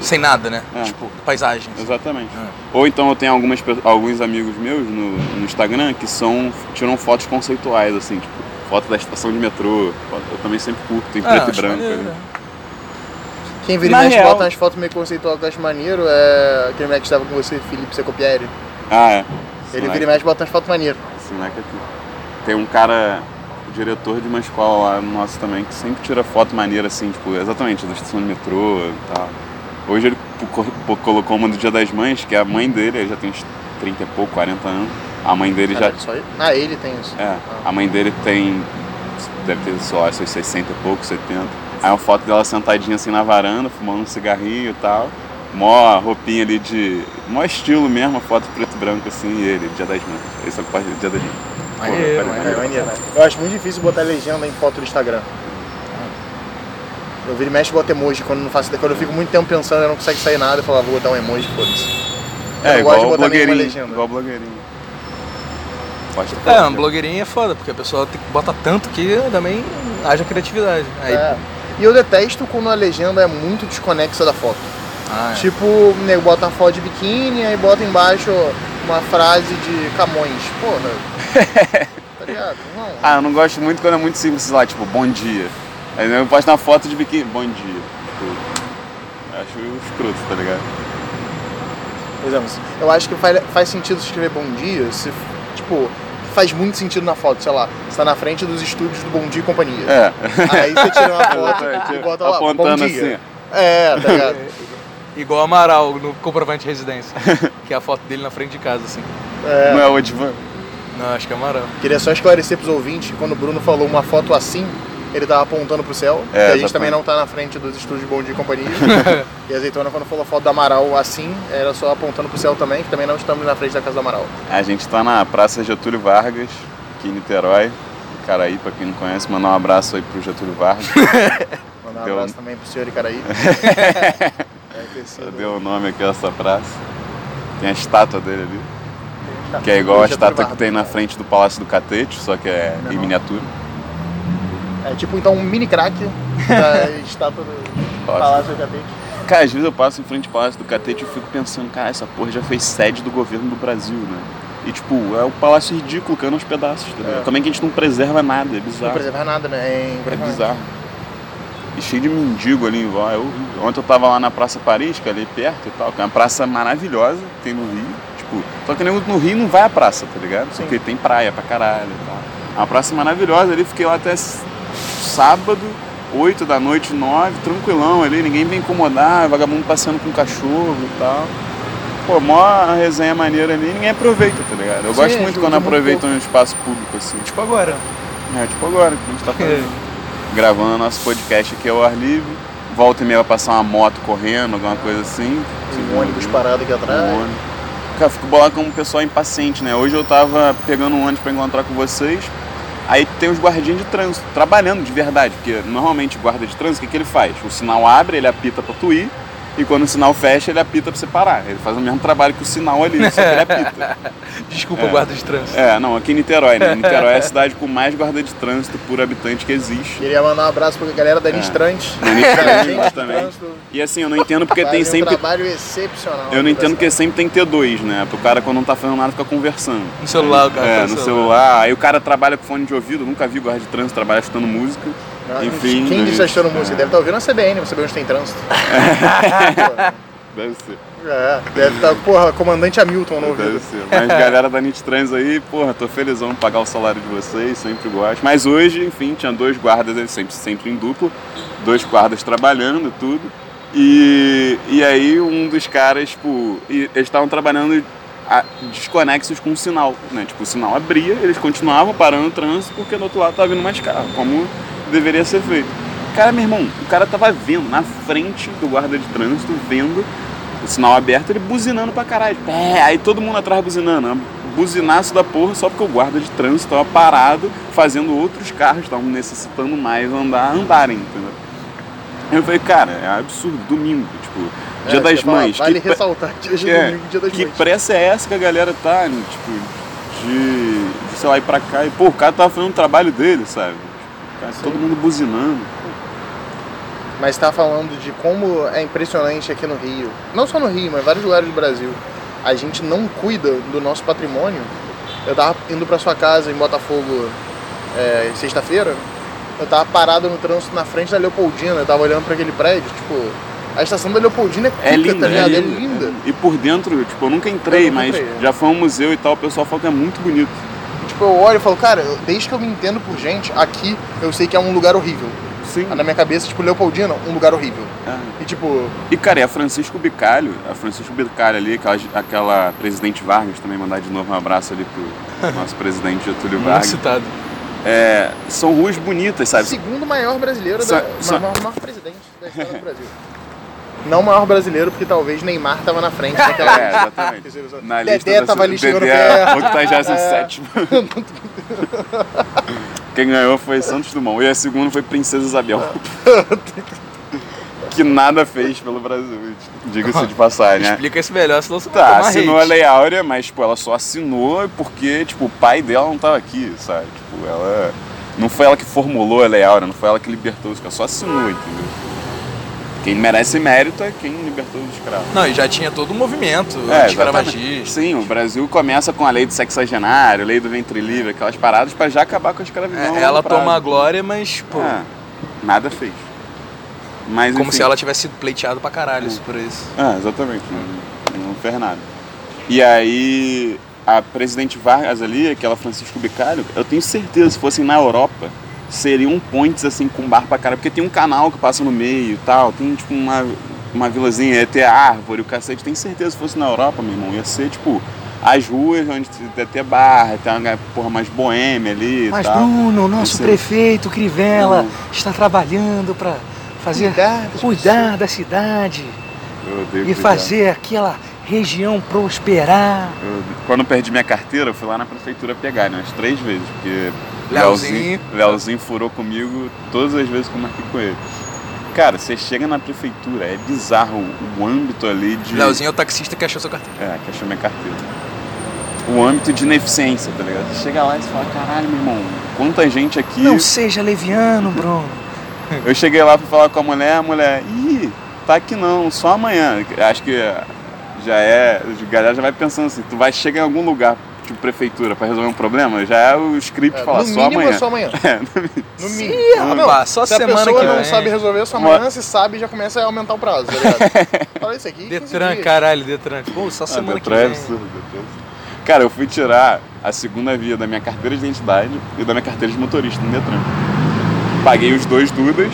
Sem nada, né? É. Tipo, paisagens. Exatamente. Ou então eu tenho algumas, alguns amigos meus no, no Instagram que são, tiram fotos conceituais, assim, tipo, foto da estação de metrô. foto- Eu também sempre curto, em Ah, preto e branco. maneiro, né? Quem vira e mexe real- bota umas fotos meio conceitual que eu acho maneiro é aquele moleque que estava com você, Felipe Secopieri. Ah, é. Ele Esse vira e mexe bota umas fotos maneiras. Esse moleque aqui. Tem um cara, diretor de uma escola lá nosso também, que sempre tira foto maneira assim, tipo, exatamente, da estação de metrô e tal. Hoje ele co- co- colocou uma do Dia das Mães, que é a mãe dele, ele já tem uns 30 e pouco, 40 anos. A mãe dele já. Caralho, só ele? Ah, ele tem isso. É, a mãe dele tem. Deve ter só seus 60 e pouco, 70. Aí uma foto dela sentadinha assim na varanda, fumando um cigarrinho e tal. Mó roupinha ali de. Mó estilo mesmo, a foto preto e branco assim, e ele, Dia das Mães. Esse é o parte do Dia das Mães. Maneiro, É, maneiro. maneiro. Eu acho muito difícil botar legenda em foto do Instagram. Eu viro e mexe e boto emoji quando não faço. Quando eu fico muito tempo pensando e não consegue sair nada, eu falo, ah, vou botar um emoji, foda-se. Eu É, não gosto de igual botar nenhuma blogueirinho. legenda. Igual blogueirinho. É, uma foto. blogueirinha é foda, porque a pessoa tem que bota tanto que também haja criatividade. Aí, É. E eu detesto quando a legenda é muito desconexa da foto. ah, é. Tipo, o nego bota uma foto de biquíni e bota embaixo uma frase de Camões. Porra. tá ligado? Não. Ah, eu não gosto muito quando é muito simples, lá, tipo, bom dia. Aí eu posto uma foto de biquíni, bom dia. Tipo, acho escroto, tá ligado? Por exemplo, eu acho que faz, faz sentido escrever bom dia se, tipo, faz muito sentido na foto, sei lá, você tá na frente dos estúdios do Bom Dia e Companhia. É. Aí você tira uma foto e bota lá, apontando bom dia. assim. É, tá ligado? Igual Amaral no comprovante de residência. que é a foto dele na frente de casa, assim. É. Não é o Odivan? Não, acho que é Amaral. Queria só esclarecer pros ouvintes que quando o Bruno falou uma foto assim, ele tava apontando pro céu, É, e a gente também não tá na frente dos estúdios Bom Dia e Companhia. e a Azeitona, quando falou foto do Amaral assim, era só apontando pro céu também, que também não estamos na frente da casa do Amaral. A gente tá na Praça Getúlio Vargas, aqui em Niterói. Caraí, pra quem não conhece, mandar um abraço aí pro Getúlio Vargas. Mandar um Deu- abraço também pro senhor Icaraí. Sido- Deu o nome aqui a essa praça. Tem a estátua dele ali. Que é igual a estátua que tem na frente do Palácio do Catete, só que é em miniatura. É tipo então um mini crack da estátua do. Palácio do Catete. Cara, às vezes eu passo em frente ao Palácio do Catete e fico pensando, cara, essa porra já foi sede do governo do Brasil, né? E tipo, é um palácio ridículo, caindo aos pedaços, tá ligado? É. Como é que a gente não preserva nada? É Não bizarro. preservar nada, né? É É bizarro. E cheio de mendigo ali em volta. É. Ontem eu tava lá na Praça Paris, que é ali perto e tal, que é uma praça maravilhosa que tem no Rio. Tipo, só que no Rio não vai à praça, tá ligado? Sim. Porque tem praia pra caralho e tal. É uma praça maravilhosa ali, fiquei lá até sábado, 8 da noite, 9, tranquilão ali, ninguém vem incomodar, vagabundo passeando com cachorro e tal. Pô, mó resenha maneira ali, ninguém aproveita, tá ligado? Eu Sim, gosto é, muito quando aproveitam um espaço público assim. Tipo agora. É, tipo agora que a gente tá fazendo. Gravando nosso podcast aqui ao ar livre. Volta e meia vai passar uma moto correndo, alguma coisa assim. Um ônibus parado aqui atrás. Um ônibus. Cara, eu fico bolado como um pessoal impaciente, né? Hoje eu tava pegando um ônibus pra encontrar com vocês. Aí tem os guardinhas de trânsito, trabalhando de verdade, porque normalmente guarda de trânsito, o que, que ele faz? O sinal abre, ele apita pra tu ir, e quando o sinal fecha, ele apita pra você parar. Ele faz o mesmo trabalho que o sinal ali, só que ele apita. Desculpa, É. guarda de trânsito. É, não, aqui em Niterói, né? Niterói é a cidade com mais guarda de trânsito por habitante que existe. Queria mandar um abraço pra galera da É. Nistrante. Da Nistrante, trânsito. E assim, eu não entendo porque Fazem tem sempre. um trabalho excepcional. Eu não entendo porque sempre tem que ter dois, né? Pro cara quando não tá fazendo nada ficar conversando. No celular, o cara É, tá no no celular. Aí o cara trabalha com fone de ouvido, nunca vi guarda de trânsito trabalhar escutando música. Enfim. Quem né? disse achando música? Deve estar ouvindo a CBN, você saber onde tem trânsito. Deve ser. é, deve estar, porra, comandante Hamilton no Deve ouvido. ser. Mas galera da Nit Trans aí, porra, tô felizão em pagar o salário de vocês, sempre gosto. Mas hoje, enfim, tinha dois guardas, eles sempre, sempre em duplo, dois guardas trabalhando e tudo. E, e aí um dos caras, tipo, eles estavam trabalhando a- desconexos com o sinal, né? Tipo, o sinal abria, eles continuavam parando o trânsito porque do outro lado tava vindo mais carro, como deveria ser feito. Cara, meu irmão, o cara tava vendo na frente do guarda de trânsito, vendo o sinal aberto, ele buzinando pra caralho. É, aí todo mundo atrás buzinando. um Buzinaço da porra só porque o guarda de trânsito tava parado, fazendo outros carros que estavam necessitando mais andar, andarem, entendeu? Eu falei, cara, é absurdo, domingo, tipo, É, Dia das que falar, Mães. Vale que, ressaltar que hoje é é, domingo, dia das que mães. pressa é essa que a galera tá, né? tipo, de, de, sei lá, ir pra cá e, pô, o cara tava fazendo o trabalho dele, sabe? Cara, todo mundo buzinando. Mas tá falando de como é impressionante aqui no Rio. Não só no Rio, mas em vários lugares do Brasil. A gente não cuida do nosso patrimônio. Eu tava indo pra sua casa em Botafogo é, sexta-feira. Eu tava parado no trânsito na frente da Leopoldina. Eu tava olhando pra aquele prédio. Tipo, a estação da Leopoldina é cuca, É linda, tá ligado? é É linda. linda. E por dentro, tipo, eu nunca entrei, Eu nunca mas entrei, é. já foi um museu e tal, o pessoal falou que é muito bonito. Tipo, eu olho e falo, cara, eu- desde que eu me entendo por gente, aqui eu sei que é um lugar horrível. Sim. Na minha cabeça, tipo, Leopoldina, um lugar horrível. É. E tipo, E cara, e a Francisco Bicalho, a Francisco Bicalho ali, aquela, aquela presidente Vargas, também mandar de novo um abraço ali pro nosso presidente Getúlio Muito Vargas. citado. É, são ruas bonitas, sabe? segundo maior brasileiro, Só- da, só- maior, maior presidente da história do Brasil. Não o maior brasileiro, porque talvez Neymar tava na frente naquela É, exatamente. Na lista Dedé tava ali chegando perto. 87. Quem ganhou foi Santos Dumont. E a segunda foi Princesa Isabel. que nada fez pelo Brasil, diga-se de passagem, né? Explica isso melhor, senão você vai Tá, assinou a hate. Lei Áurea, mas tipo, ela só assinou porque tipo, o pai dela não tava aqui, sabe? Tipo, ela. Não foi ela que formulou a Lei Áurea, não foi ela que libertou os escravos, só assinou, entendeu? Quem merece mérito é quem libertou os escravos. Não, e já tinha todo um movimento É, exatamente. Sim, o Brasil começa com a lei do sexagenário, lei do ventre livre, aquelas paradas pra já acabar com a escravidão. É, ela prazo. toma a glória, mas, pô, É, nada fez. Mas, como enfim. se ela tivesse sido pleiteado pra caralho isso por isso. Ah, exatamente. Não, não fez nada. E aí, a presidente Vargas ali, aquela Francisco Bicalho, eu tenho certeza, se fossem na Europa, seriam pontes assim com bar pra caralho, porque tem um canal que passa no meio e tal, tem tipo uma, uma vilazinha, ia ter árvore, o cacete. Tenho certeza, se fosse na Europa, meu irmão, ia ser tipo as ruas onde ia ter bar, ia ter uma porra mais boêmia ali Mas tal. Bruno, o nosso prefeito Crivella Não. está trabalhando para fazer Cuidar da cidade Eu odeio e cuidar. fazer aquela região prosperar. Eu- quando eu perdi minha carteira, eu fui lá na prefeitura pegar, né? Umas três vezes, porque Leozinho. Leozinho, Leozinho furou comigo todas as vezes que eu marquei com ele. Cara, você chega na prefeitura, é bizarro o, o âmbito ali de. Leozinho é o taxista que achou sua carteira. É, que achou minha carteira. O âmbito de ineficiência, tá ligado? Você chega lá e você fala, caralho, meu irmão, quanta gente aqui. Não seja leviano, Bruno. Eu cheguei lá pra falar com a mulher, a mulher, ih, tá aqui não, só amanhã. Acho que já é. A galera já vai pensando assim, tu vai chegar em algum lugar, tipo prefeitura, pra resolver um problema, já é o script É, falar no só mínimo amanhã. é só amanhã. É, No mínimo. Ih, rapaz, só Se a semana pessoa que não vem. sabe resolver só amanhã, se sabe, já começa a aumentar o prazo, tá ligado? Fala isso aqui. 15 Detran, caralho, Detran. Pô, só Ah, semana que Detran é vem. absurdo, Detran é absurdo. Cara, eu fui tirar a segunda via da minha carteira de identidade e da minha carteira de motorista no Detran. Paguei os dois dudas,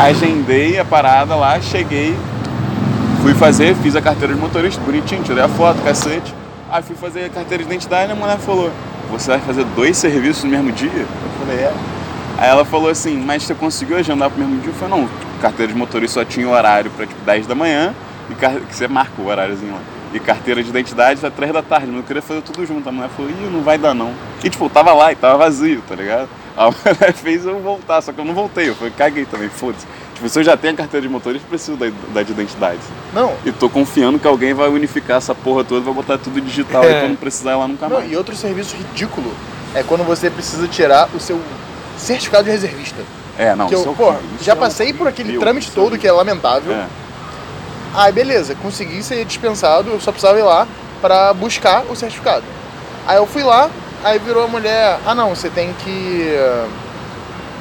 agendei a parada lá, cheguei, fui fazer, fiz a carteira de motorista, bonitinho, tirei a foto, cacete. Aí fui fazer a carteira de identidade e a mulher falou, você vai fazer dois serviços no mesmo dia? Eu falei, é. Aí ela falou assim, mas você conseguiu agendar pro mesmo dia? Eu falei, não, carteira de motorista só tinha horário pra tipo 10 da manhã, e car- que você marca o horáriozinho lá. E carteira de identidade tá 3 da tarde, mas eu queria fazer tudo junto. A mulher falou, ih, não vai dar não. E tipo, eu tava lá e tava vazio, tá ligado? A mulher fez eu voltar, só que eu não voltei, eu falei, caguei também, foda-se. Tipo, se eu já tenho a carteira de motorista, preciso da, da de identidade. Não, E tô confiando que alguém vai unificar essa porra toda, vai botar tudo digital aí É. pra não precisar ir lá nunca não, mais. e outro serviço ridículo é quando você precisa tirar o seu certificado de reservista. É, não, que eu, é pô, já é passei por aquele trâmite é todo que é lamentável. É. Aí beleza, consegui ser dispensado, eu só precisava ir lá pra buscar o certificado. Aí eu fui lá, aí virou a mulher, ah não, você tem que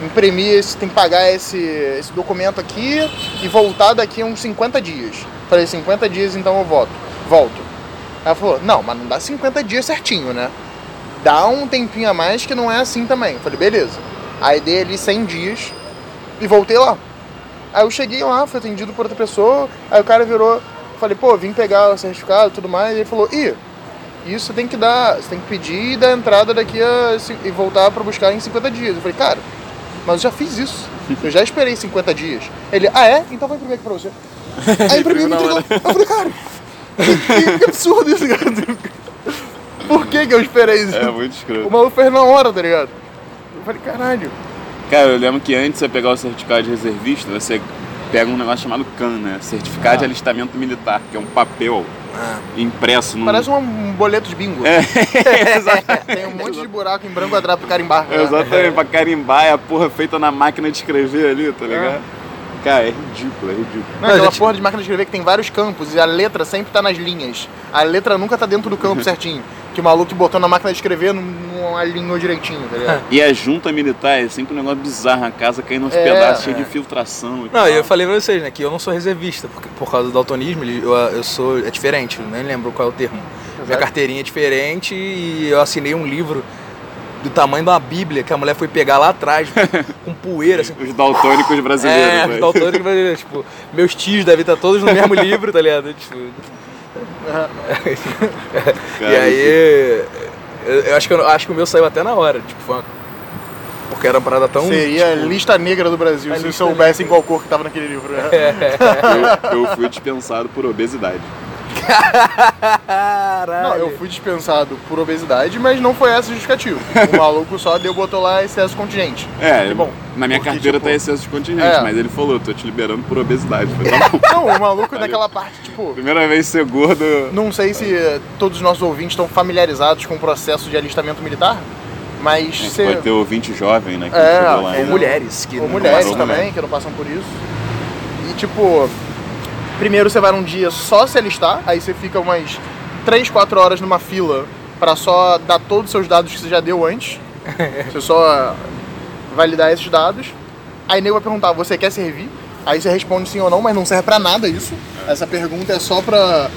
imprimir, esse, tem que pagar esse, esse documento aqui e voltar daqui a uns 50 dias. Falei, 50 dias então eu volto. Volto. Ela falou, não, mas não dá 50 dias certinho, né? Dá um tempinho a mais que não é assim também. Falei, beleza. Aí dei ali 100 dias e voltei lá. Aí eu cheguei lá, fui atendido por outra pessoa, aí o cara virou, falei, pô, vim pegar o certificado e tudo mais, e ele falou, ih, isso tem que dar, você tem que pedir e dar entrada daqui a e voltar pra buscar em 50 dias. Eu falei, cara, mas eu já fiz isso. Eu já esperei 50 dias. Ele, ah é? Então vai imprimir aqui pra você. Aí imprimiu e me entregou. Eu falei, cara, que, que absurdo isso, cara. Por que que eu esperei isso? É muito escroto. O maluco fez na hora, tá ligado? Eu falei, caralho. Cara, eu lembro que antes de você pegar o certificado de reservista, você pega um negócio chamado CAN, né? Certificado de Ah. Alistamento Militar, que é um papel impresso num... Parece um, boleto de bingo. É, exatamente. Tem um monte de buraco em branco atrás pro carimbar. Exatamente, pra carimbar é a porra feita na máquina de escrever ali, tá ligado? Cara, é ridículo, é ridículo. Não, aquela gente- porra de máquina de escrever que tem vários campos e a letra sempre tá nas linhas. A letra nunca tá dentro do campo certinho. Que o maluco botou na máquina de escrever não, não alinhou direitinho, tá ligado? E a junta militar é sempre um negócio bizarro, a casa caindo aos É, pedaços, cheio é. de filtração e Não, tal. e eu falei pra vocês, né, que eu não sou reservista, porque, por causa do daltonismo, eu, eu sou. É diferente, eu nem lembro qual é o termo. Minha carteirinha é diferente e eu assinei um livro do tamanho de uma bíblia que a mulher foi pegar lá atrás, com poeira, assim. Os daltônicos brasileiros. É, né? os daltônicos brasileiros, tipo, meus tios devem estar todos no mesmo livro, tá ligado? Tipo, e aí. Eu, eu acho que, eu, acho que o meu saiu até na hora, tipo, foi uma- porque era uma parada tão. Seria a tipo, lista negra do Brasil, a se soubessem qual cor que tava naquele livro. né? Eu, eu fui dispensado por obesidade. Caralho. Não, eu fui dispensado por obesidade, mas não foi essa a justificativa. O maluco só deu, botou lá excesso contingente. É, Que bom. na minha Porque, carteira tipo, tá excesso de contingente, é. mas ele falou, tô te liberando por obesidade. Falei, tá bom. Não, o maluco naquela parte, tipo, Primeira vez ser gordo. Não sei se eh, todos os nossos ouvintes estão familiarizados com o processo de alistamento militar, mas É, você. Pode ter ouvinte jovem, né? É, lá. é, Ou né? mulheres, que Ou não mulheres também, também. que não passam por isso. E tipo, primeiro você vai num dia só se alistar, aí você fica umas 3, 4 horas numa fila pra só dar todos os seus dados que você já deu antes. você só validar esses dados. Aí nego vai perguntar, você quer servir? Aí você responde sim ou não, mas não serve pra nada isso. Essa pergunta é só pra.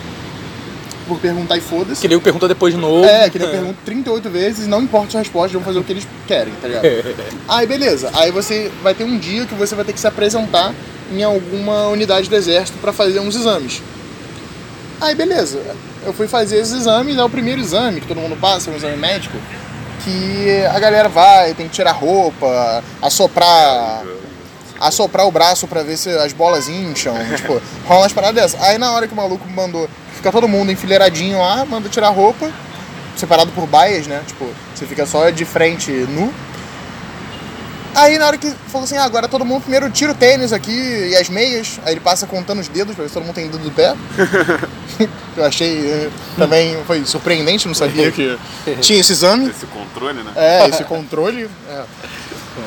Por perguntar e foda-se. Que nem pergunta depois de novo. É, que ele pergunta 38 vezes, não importa a sua resposta, vão fazer o que eles querem, tá ligado? Aí beleza, aí você vai ter um dia que você vai ter que se apresentar em alguma unidade do exército pra fazer uns exames. Aí beleza, eu fui fazer esses exames, é o primeiro exame que todo mundo passa, é um exame médico, que a galera vai, tem que tirar roupa, assoprar assoprar o braço pra ver se as bolas incham, tipo, rola umas paradas dessas. Aí na hora que o maluco mandou, fica todo mundo enfileiradinho lá, manda tirar roupa, separado por baias, né? Tipo, você fica só de frente nu. Aí na hora que falou assim, ah, agora todo mundo primeiro tira o tênis aqui e as meias, aí ele passa contando os dedos pra ver se todo mundo tem dedo do pé. Eu achei eh, também foi surpreendente, não sabia que tinha esse exame. Esse controle, né? É, esse controle. é.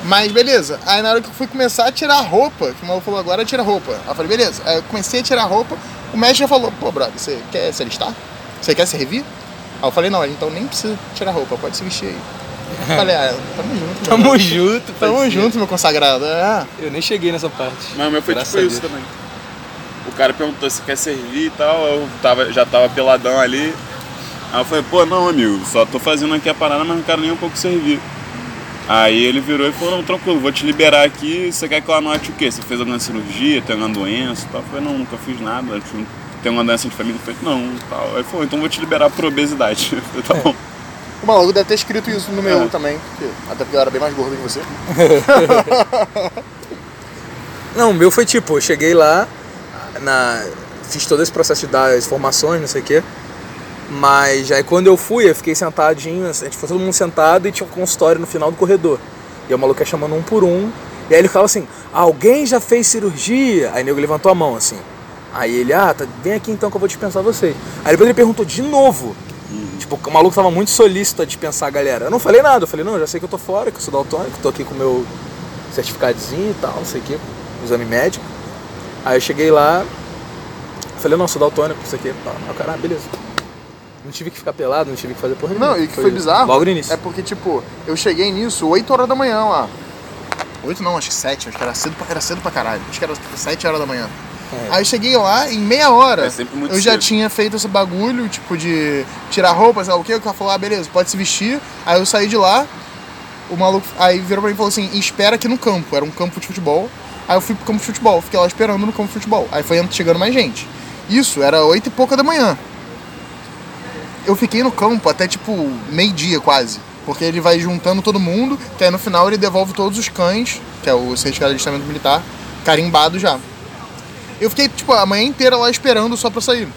Mas beleza. Aí na hora que eu fui começar a tirar a roupa, que o maluco falou, agora tira a roupa. Aí eu falei, beleza. Aí eu comecei a tirar a roupa, o médico já falou, pô, brother, você quer se alistar? Você quer servir? Aí eu falei, não, então nem precisa tirar a roupa, pode se vestir aí. Falei, ah, tamo junto. meu Tamo irmão. junto, Tamo parceiro. junto, meu consagrado. É. Eu nem cheguei nessa parte. Mas o meu foi Graças tipo isso também. O cara perguntou se quer servir e tal, eu tava, já tava peladão ali. Aí eu falei, pô, não, amigo, só tô fazendo aqui a parada, mas não quero nem um pouco servir. Aí ele virou e falou, não, tranquilo, vou te liberar aqui, você quer que eu anote o quê? Você fez alguma cirurgia, tem alguma doença e tal? Eu falei, não, nunca fiz nada, tem alguma doença de família? Eu falei, não, tal. Aí ele falou, então vou te liberar por obesidade. Eu falei, tá bom. O maluco deve ter escrito isso no meu É. também, porque- até porque eu era bem mais gordo que você. Não, o meu foi tipo, eu cheguei lá, na, fiz todo esse processo de dar as informações, não sei o quê. Mas aí quando eu fui, eu fiquei sentadinho, a gente foi todo mundo sentado e tinha um consultório no final do corredor. E o maluco ia chamando um por um. E aí ele falava assim, alguém já fez cirurgia? Aí o nego levantou a mão assim. Aí ele, ah, tá, vem aqui então que eu vou dispensar vocês. Aí depois ele perguntou de novo. Tipo, o maluco tava muito solícito a dispensar a galera. Eu não falei nada, eu falei, não, já sei que eu tô fora, que eu sou daltônico, tô aqui com o meu certificadozinho e tal, não sei o que, exame médico. Aí eu cheguei lá, falei, não, sou daltônico, não sei o que, tal. Aí o cara, ah, beleza. Não tive que ficar pelado, não tive que fazer porra Não, e que foi bizarro. Logo no início. É porque, tipo, eu cheguei nisso 8 horas da manhã lá. 8 não, acho que 7, acho que era cedo pra, era cedo pra caralho. Acho que era 7 horas da manhã. É. Aí cheguei lá, em meia hora, É eu já cedo. tinha feito esse bagulho, tipo, de tirar roupa, sei lá o quê. O cara falou, ah, beleza, pode se vestir. Aí eu saí de lá, o maluco aí virou pra mim e falou assim, espera aqui no campo. Era um campo de futebol. Aí eu fui pro campo de futebol, fiquei lá esperando no campo de futebol. Aí foi chegando mais gente. Isso, era 8 e pouca da manhã eu fiquei no campo até tipo meio-dia quase. Porque ele vai juntando todo mundo, que aí no final ele devolve todos os cães, que é o certificado de alistamento militar, carimbado já. Eu fiquei tipo a manhã inteira lá esperando só pra sair.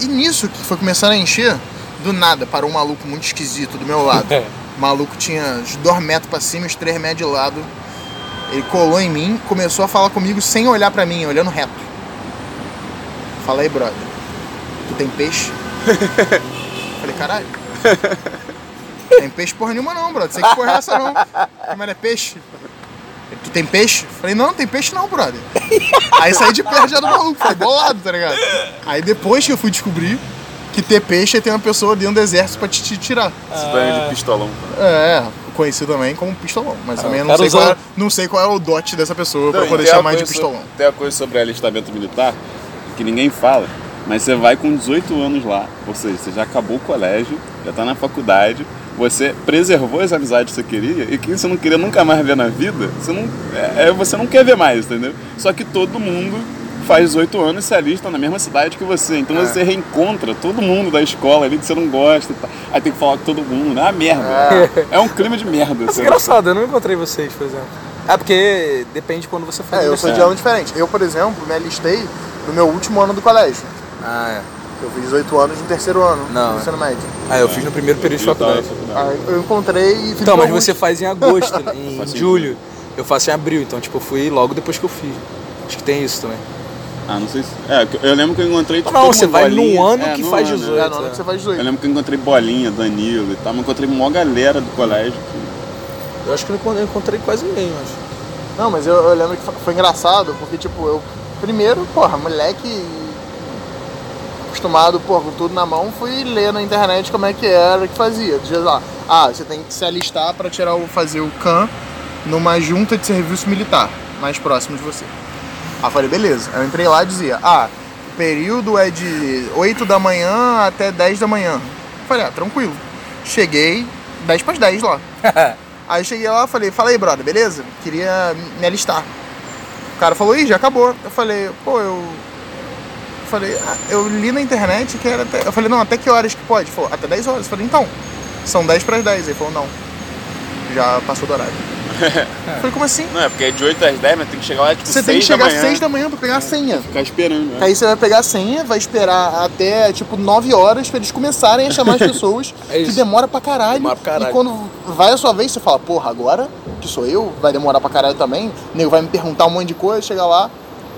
E nisso que foi começando a encher, do nada parou um maluco muito esquisito do meu lado. O maluco tinha uns 2 metros pra cima uns 3 metros de lado. Ele colou em mim, começou a falar comigo sem olhar pra mim, olhando reto. Fala aí, brother. Tu tem peixe? Falei, caralho. Tem peixe porra nenhuma não, brother. Sei que porra é essa não. Mas é peixe. Tu tem peixe? Falei, não, não tem peixe não, brother. Aí saí de perto já do maluco, foi bolado, tá ligado? Aí depois que eu fui descobrir que ter peixe é ter uma pessoa dentro do exército pra te, te tirar. Esse banho de pistolão. É, conhecido também como pistolão. Mas também eu não sei, qual é, não sei qual é o dote dessa pessoa pra Não, e poder chamar de pistolão. so- Tem uma coisa sobre alistamento militar que ninguém fala, mas você vai com 18 anos lá, ou seja, você já acabou o colégio, já tá na faculdade, você preservou as amizades que você queria e quem você não queria nunca mais ver na vida, você não, é, é- você não quer ver mais, entendeu? Só que todo mundo faz 18 anos e se alista na mesma cidade que você. Então você reencontra todo mundo da escola ali que você não gosta. e tal. Aí tem que falar com todo mundo. É uma merda. É, um clima de merda. Mas você- engraçado, eu não encontrei vocês, por exemplo. É porque depende de quando você faz É, eu sou de ano diferente. Eu, por exemplo, me alistei no meu último ano do colégio. Ah, é. Eu fiz 18 anos no terceiro ano Não, do é. ensino médio. Ah, eu fiz no primeiro período de faculdade. Aí eu encontrei e fiz Então, mas alguns- você faz em agosto, né? em Faço em julho. Eu faço em abril, então tipo, eu fui logo depois que eu fiz. Acho que tem isso também. Ah, não sei se. É, eu lembro que eu encontrei. Tipo, Não, todo você mundo vai num bolinha. ano É, que no faz ano, 18. É, no ano que você faz 18. Eu lembro que eu encontrei Bolinha, Danilo e tal, mas eu encontrei uma galera do colégio. que- Eu acho que eu encontrei- eu encontrei quase ninguém, eu acho. Não, mas eu, eu lembro que foi engraçado, porque, tipo, eu. Primeiro, porra, moleque. Acostumado, porra, com tudo na mão, fui ler na internet como é que era, que fazia. Dizia lá, ah, você tem que se alistar pra tirar o, fazer o CAN numa junta de serviço militar, mais próximo de você. Aí eu falei, beleza. Eu entrei lá e dizia, ah, o período é de 8 da manhã até 10 da manhã. Eu falei, ah, tranquilo. Cheguei 10 para 10 lá. Aí cheguei lá e falei, fala aí, brother, beleza? Queria me alistar. O cara falou, ih, já acabou. Eu falei, pô, eu. Eu falei, ah, eu li na internet que era até. Eu falei, não, até que horas que pode? Ele falou, até 10 horas. Eu falei, então, são 10 para as 10. Ele falou, não. Já passou do horário. eu falei, como assim? Não, é porque é de 8 às 10, mas tem que chegar lá tipo Você 6 tem que chegar às manhã. 6 da manhã pra pegar a senha. Ficar esperando. né? Aí você vai pegar a senha, vai esperar até tipo 9 horas pra eles começarem a chamar as pessoas, É que demora pra caralho. Demora pra caralho. E quando vai a sua vez, você fala, porra, agora que sou eu, vai demorar pra caralho também. O nego vai me perguntar um monte de coisa, chega lá,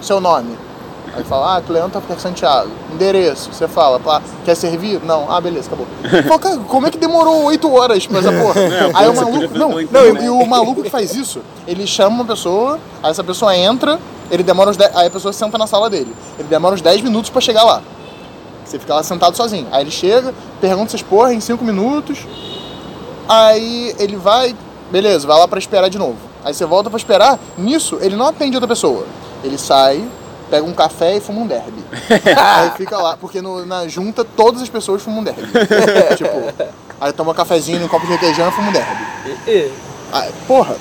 seu nome. Aí fala, ah, Cleão tá Santiago. Endereço. Você fala, pá, quer servir? Não. Ah, beleza, acabou. Fala, cara, como é que demorou 8 horas pra essa porra? Aí o maluco. Não, não, internet. e o maluco que faz isso, ele chama uma pessoa, aí essa pessoa entra, ele demora uns 10, aí a pessoa senta na sala dele. Ele demora uns 10 minutos pra chegar lá. Você fica lá sentado sozinho. Aí ele chega, pergunta essas porra em 5 minutos. Aí ele vai, beleza, vai lá pra esperar de novo. Aí você volta pra esperar, nisso ele não atende outra pessoa. Ele sai, pega um café e fuma um derby. aí fica lá, porque no- na junta todas as pessoas fumam um derby. tipo, aí toma um cafezinho no copo de requeijão e fuma um derby. Ah, porra.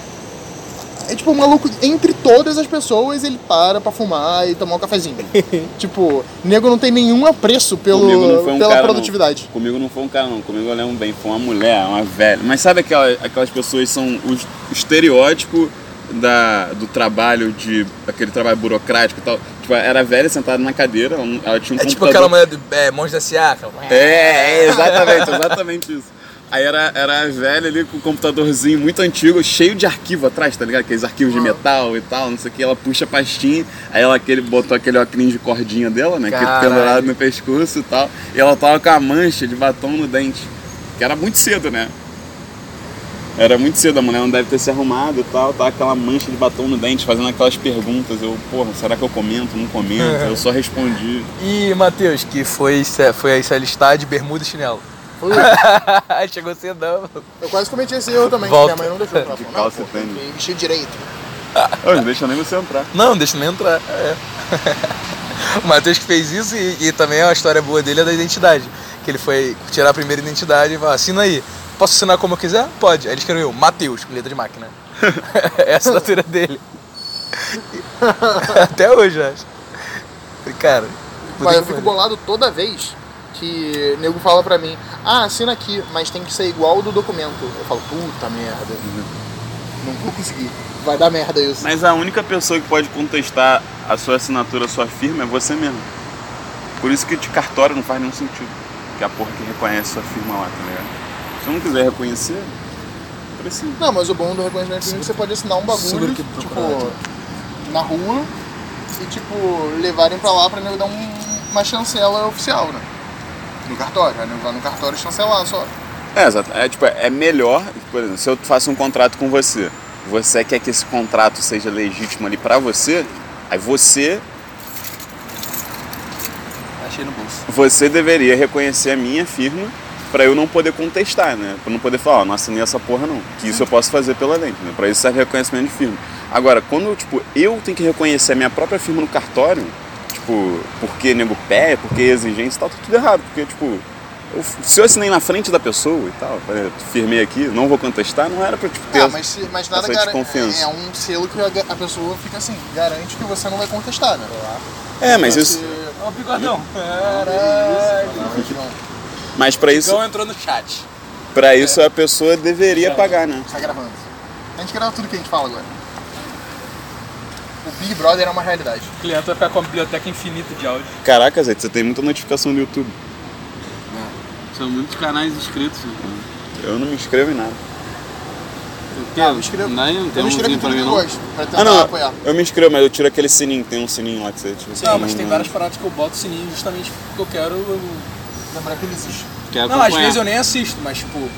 É tipo, o maluco, entre todas as pessoas, ele para pra fumar e tomar um cafezinho. tipo, nego não tem nenhum apreço pelo, um pela cara, produtividade. Não. Comigo não foi um cara, não. Comigo eu lembro bem. Foi uma mulher, uma velha. Mas sabe aquela, aquelas pessoas são o estereótipo da, do trabalho, de aquele trabalho burocrático e tal? Tipo, era velha sentada na cadeira, ela, tinha um é tipo computador. aquela mulher do é, Monge da aquela- É, é, exatamente, exatamente isso. Aí era, era a velha ali com o computadorzinho muito antigo, cheio de arquivo atrás, tá ligado? Aqueles arquivos de metal e tal, não sei o que. Ela puxa a pastinha, aí ela aquele, botou aquele óculos de cordinha dela, né? Que Caralho. pendurado no pescoço e tal. E ela tava com a mancha de batom no dente. Que era muito cedo, né? Era muito cedo, a mulher não deve ter se arrumado e tal, tava com aquela mancha de batom no dente, fazendo aquelas perguntas. Eu, porra, será que eu comento? Não comento? Eu só respondi. E Matheus, que foi, foi aí se alistar de bermuda e chinelo. Foi. Chegou cedão. Eu quase cometi esse erro também, Volta. minha mãe não deixou. Ela De calça não, pô, vestir direito. Ô, não deixa nem você entrar. Não, deixa nem entrar. É. o Matheus que fez isso e, e também a história boa dele é da identidade. Que ele foi tirar a primeira identidade e falou, assina aí. Posso assinar como eu quiser? Pode. Aí ele escreveu Matheus, com letra de máquina. é a assinatura dele. Até hoje, acho. Falei, Cara, Mas eu fico bolado toda vez que o nego fala pra mim, ah, assina aqui, mas tem que ser igual ao do documento. Eu falo, puta merda. Não vou conseguir. Vai dar merda isso. Mas a única pessoa que pode contestar a sua assinatura, a sua firma, é você mesmo. Por isso que de cartório não faz nenhum sentido. Que é a porra que reconhece sua firma lá, tá ligado? Se não quiser reconhecer, Precisa. Não, mas o bom do reconhecimento é que você pode assinar um bagulho, tipo, na rua e, tipo, levarem pra lá pra nego dar um- uma chancela oficial, né? No cartório, aí nego vai no cartório e chancelar só. É, exato. É, tipo, é melhor, por exemplo, se eu faço um contrato com você, você quer que esse contrato seja legítimo ali pra você, aí você, Achei no bolso. você deveria reconhecer a minha firma pra eu não poder contestar, né? Pra não poder falar, ó, não assinei essa porra não. Que isso eu posso fazer pela lei, né? Pra isso serve reconhecimento de firma. Agora, quando, tipo, eu tenho que reconhecer a minha própria firma no cartório, tipo, porque nego pé, porque exigência e tal, tá tudo errado. Porque, tipo, eu- se eu assinei na frente da pessoa e tal, é, firmei aqui, não vou contestar, não era pra, tipo, ter... Ah, mas, se- mas nada essa gara- desconfiança. é um selo que a, a pessoa fica assim, garante que você não vai contestar, né? É, mas isso... Ó, o bigodão. Caralho. Mas pra isso, Bigão entrou no chat. pra isso a pessoa deveria pagar, né? Tá gravando. A gente grava tudo que a gente fala agora. O Big Brother é uma realidade. O cliente vai ficar com a biblioteca infinita de áudio. Caraca, Zé, você tem muita notificação no YouTube. São muitos canais inscritos. Eu não me inscrevo em nada. Ah, eu me inscrevo. Não, não tem Eu me inscrevo em tudo que eu não. gosto, pra tentar Ah, não, apoiar. eu me inscrevo, mas eu tiro aquele sininho, tem um sininho lá que você tira. Não, mas tem várias paradas que eu boto sininho justamente porque eu quero. Que ele. Quer Não, às acompanhar. vezes eu nem assisto, mas tipo.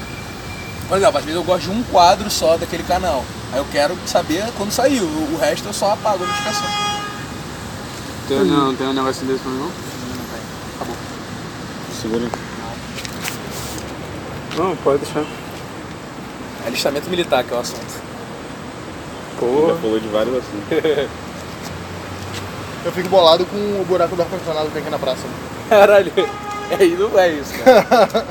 Por exemplo, às vezes eu gosto de um quadro só daquele canal. Aí eu quero saber quando saiu. O resto eu só apago a notificação. Tem, não, tem um negócio desse pra mim não? Segura aí. Não, pode deixar. Alistamento militar, que é o assunto. Já falou de vários assuntos. Eu fico bolado com o buraco do ar-condicionado que tem aqui na praça. Caralho, aí não é isso, cara.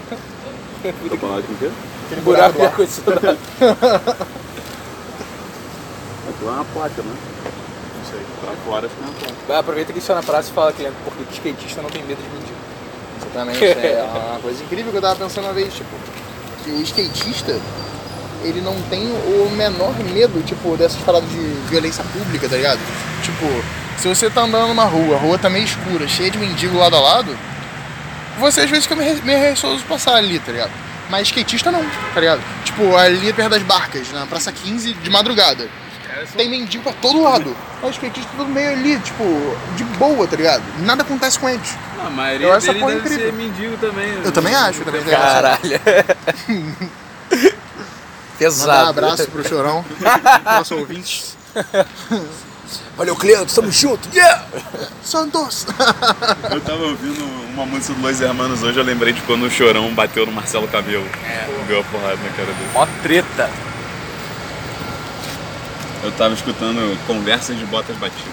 Tô falando com o quê? Aquele Buraco de do ar. ar-condicionado. Aquilo é uma placa, né? Não sei. Pra fora fica uma placa. Vai, Aproveita que isso é na praça e fala, cliente, porque o skatista não tem medo de mentir. Exatamente. É uma coisa incrível que eu tava pensando uma vez, tipo, que o skatista, ele não tem o menor medo, tipo, dessas paradas de violência pública, tá ligado? Tipo, se você tá andando numa rua, a rua tá meio escura, cheia de mendigo lado a lado, você às vezes fica meio meio receoso de passar ali, tá ligado? Mas skatista não, tá ligado? Tipo, ali perto das barcas, na Praça 15, de madrugada. Tem mendigo pra todo lado. Mas skatista tudo meio ali, tipo, de boa, tá ligado? Nada acontece com eles. A maioria Eu acho porra deve incrível. ser mendigo também. né? Eu também acho, também tem Caralho. Mandar um Pesado. abraço pro Chorão, nosso ouvinte. Valeu, Cleanto, tamo junto. Yeah! Santos! Eu tava ouvindo uma música do Los Hermanos hoje, eu lembrei de quando o Chorão bateu no Marcelo Cabelo. Deu a porrada na cara dele. Mó treta. Eu tava escutando Conversas de Botas Batidas.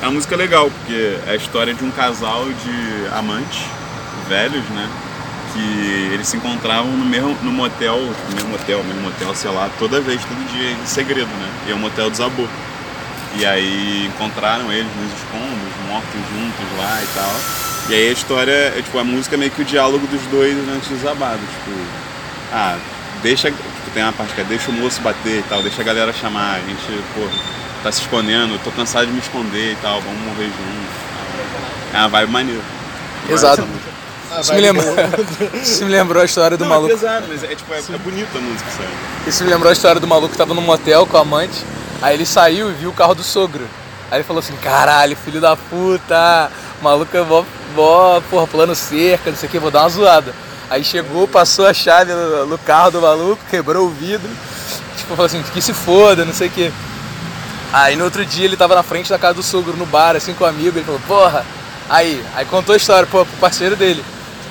É uma música legal, porque é a história de um casal de amantes velhos, né? Que eles se encontravam no mesmo no motel, no mesmo motel, mesmo motel, sei lá, toda vez, todo dia, em segredo, né? E o motel desabou. E aí encontraram eles nos escombros, mortos juntos lá e tal. E aí a história, é, tipo, a música é meio que o diálogo dos dois antes do desabado. Tipo, ah, deixa. Tipo, tem uma parte que é deixa o moço bater e tal, deixa a galera chamar, a gente, pô, tá se escondendo, tô cansado de me esconder e tal, vamos morrer juntos. É uma vibe maneira. Exato. Música. Isso me, lembrou, isso me lembrou a história do Não, maluco. é pesado, mas é, tipo, é, é bonita a música, sabe? Isso me lembrou a história do maluco que tava num motel com a amante. Aí ele saiu e viu o carro do sogro. Aí ele falou assim: caralho, filho da puta, maluco é mó, mó porra, plano cerca, não sei o que, vou dar uma zoada. Aí chegou, passou a chave no, no carro do maluco, quebrou o vidro. Tipo, falou assim: que se foda, não sei o que. Aí no outro dia ele tava na frente da casa do sogro, no bar, assim com um amigo. Ele falou: porra, aí, aí contou a história, pô, pro parceiro dele.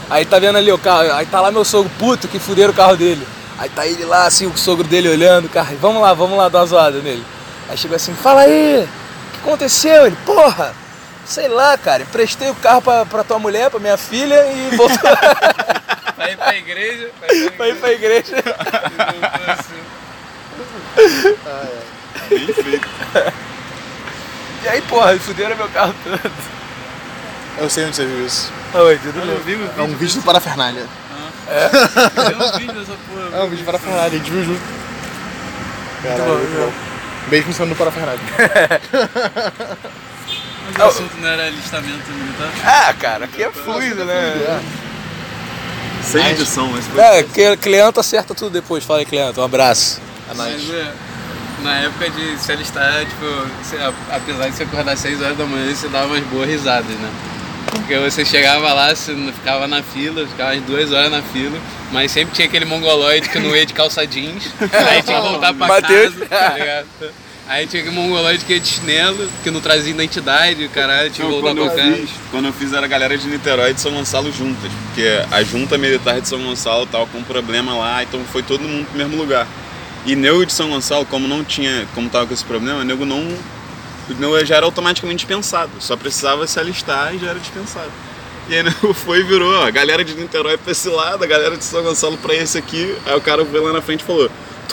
Aí tá vendo ali o carro, aí tá lá meu sogro puto que fuderam o carro dele. Aí tá ele lá, assim, o sogro dele olhando o carro. Vamos lá, vamos lá dar uma zoada nele. Aí chegou assim, fala aí, o que aconteceu? Ele, porra, sei lá, cara, emprestei o carro pra, pra tua mulher, pra minha filha e voltou Vai ir pra igreja, pra ir pra igreja. Bem feito. E aí, porra, fuderam meu carro todo. Eu sei onde você viu isso. Oi, tudo bem? Eu vi o É um vídeo do Parafernália. Tem um vídeo dessa porra. É um vídeo do Parafernália, a gente viu junto. Caralho, bom, muito bom. Beijo no do Parafernália. Mas o assunto não era alistamento militar. Ah, cara, aqui é fluido, né? Sem edição, mas foi. É, que Cleanto acerta tudo depois. Fala aí, Cleanto. Um abraço. Mas é, na época de se alistar, tipo, você- a- apesar de você acordar às 6 horas da manhã, você dava umas boas risadas, né? Porque você chegava lá, você não ficava na fila, ficava as duas horas na fila, mas sempre tinha aquele mongoloide que não ia de calça jeans, aí tinha que voltar pra Mateus. casa, tá ligado? Aí tinha aquele mongoloide que ia de chinelo, que não trazia identidade, caralho, tinha que voltar quando, pra eu casa. fiz, quando eu fiz era a galera de Niterói e de São Gonçalo juntas, porque a junta militar de São Gonçalo tava com um problema lá, então foi todo mundo pro mesmo lugar. E nego de São Gonçalo, como não tinha, como tava com esse problema, nego não. O nego já era automaticamente dispensado, só precisava se alistar e já era dispensado. E aí nego foi e virou, ó, a galera de Niterói pra esse lado, a galera de São Gonçalo pra esse aqui. Aí o cara foi lá na frente e falou: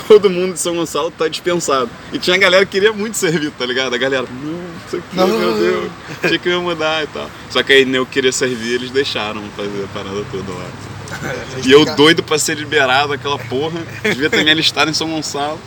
todo mundo de São Gonçalo tá dispensado. E tinha galera que queria muito servir, tá ligado? A galera, não, aqui, Não. meu Deus, tinha que mudar e tal. Só que aí eu queria servir, eles deixaram fazer a parada toda lá. E eu doido pra ser liberado aquela porra, devia ter me alistado em São Gonçalo.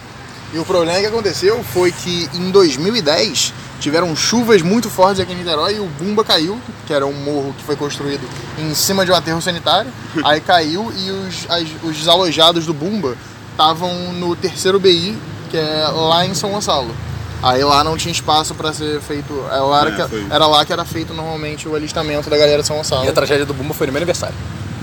E o problema que aconteceu foi que em 2010 tiveram chuvas muito fortes aqui em Niterói e o Bumba caiu, que era um morro que foi construído em cima de um aterro sanitário. Aí caiu e os, as- os desalojados do Bumba estavam no terceiro BI, que é lá em São Gonçalo. Aí lá não tinha espaço para ser feito. é lá Era, É, que- era lá que era feito normalmente o alistamento da galera de São Gonçalo. E a tragédia do Bumba foi no meu aniversário.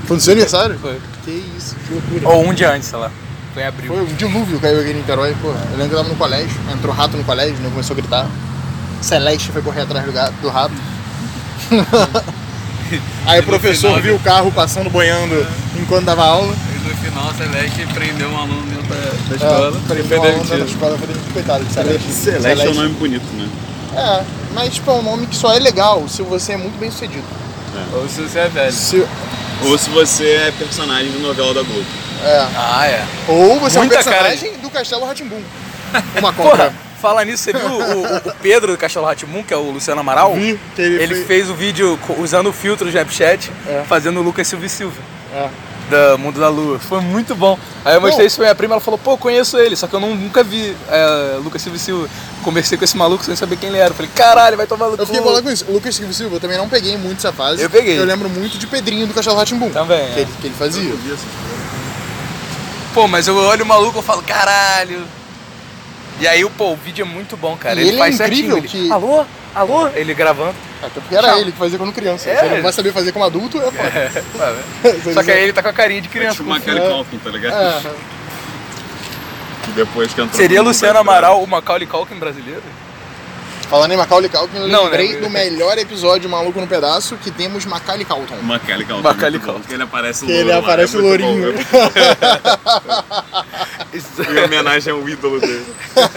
Foi no seu aniversário? Foi. Que isso, que loucura. Ou um dia antes, sei lá. Foi abril. Foi um dilúvio caiu aqui em Niterói, pô. Eu lembro que eu tava no colégio, entrou rato no colégio, né? Começou a gritar. Celeste foi correr atrás do, gato, do rato. Aí o professor final, viu o carro passando boiando enquanto dava aula. E no final, Celeste prendeu um aluno dentro da, da É, escola. falei, e foi um aluno da demitido. escola, eu falei, coitado de Celeste. Celeste é um nome bonito, né? É, mas tipo, é um nome que só é legal se você é muito bem sucedido. Ou se você é velho. Se, Ou se você é personagem de novela da Globo. É. Ah, é. Ou você Muita é um personagem do Castelo Ratimbum. Uma Porra, compra. fala nisso, você viu o, o- o Pedro do Castelo Ratimum, que é o Luciano Amaral? Vi ele, Ele foi- fez o vídeo usando o filtro do Snapchat, É. fazendo o Lucas Silva e Silva. É. Da Mundo da Lua. Foi muito bom. Aí eu mostrei isso pra minha prima, ela falou, pô, conheço ele, só que eu não- nunca vi é, Lucas Silva e Silva. Conversei com esse maluco sem saber quem ele era. Falei, caralho, vai tomar no Eu fiquei cu." bolado com isso. Lucas Silva Silva, eu também não peguei muito essa fase. Eu peguei. Eu lembro muito de Pedrinho do Castelo Ratimbum. Também, Que, é. ele, que ele fazia. Pô, mas eu olho o maluco e falo, caralho. E aí, pô, o vídeo é muito bom, cara. E ele, ele é faz incrível certinho. Ele, que- Alô? Alô? Ele gravando. Até porque era Tchau. ele que fazia quando criança. É. Se ele não vai saber fazer como adulto, é foda. Só que aí ele tá com a carinha de É criança. tipo Macaulay É. Culkin, tá ligado? É. Que depois que entrou Seria Luciano Amaral o Macaulay Culkin brasileiro? Falando em Macaulay Culkin, eu Não, lembrei né? do melhor episódio Maluco no Pedaço que temos Macaulay Culkin. Macaulay Culkin. Macaulay Culkin. Que ele aparece Que louro ele lá, aparece é lourinho. bom. Em homenagem ao ídolo dele.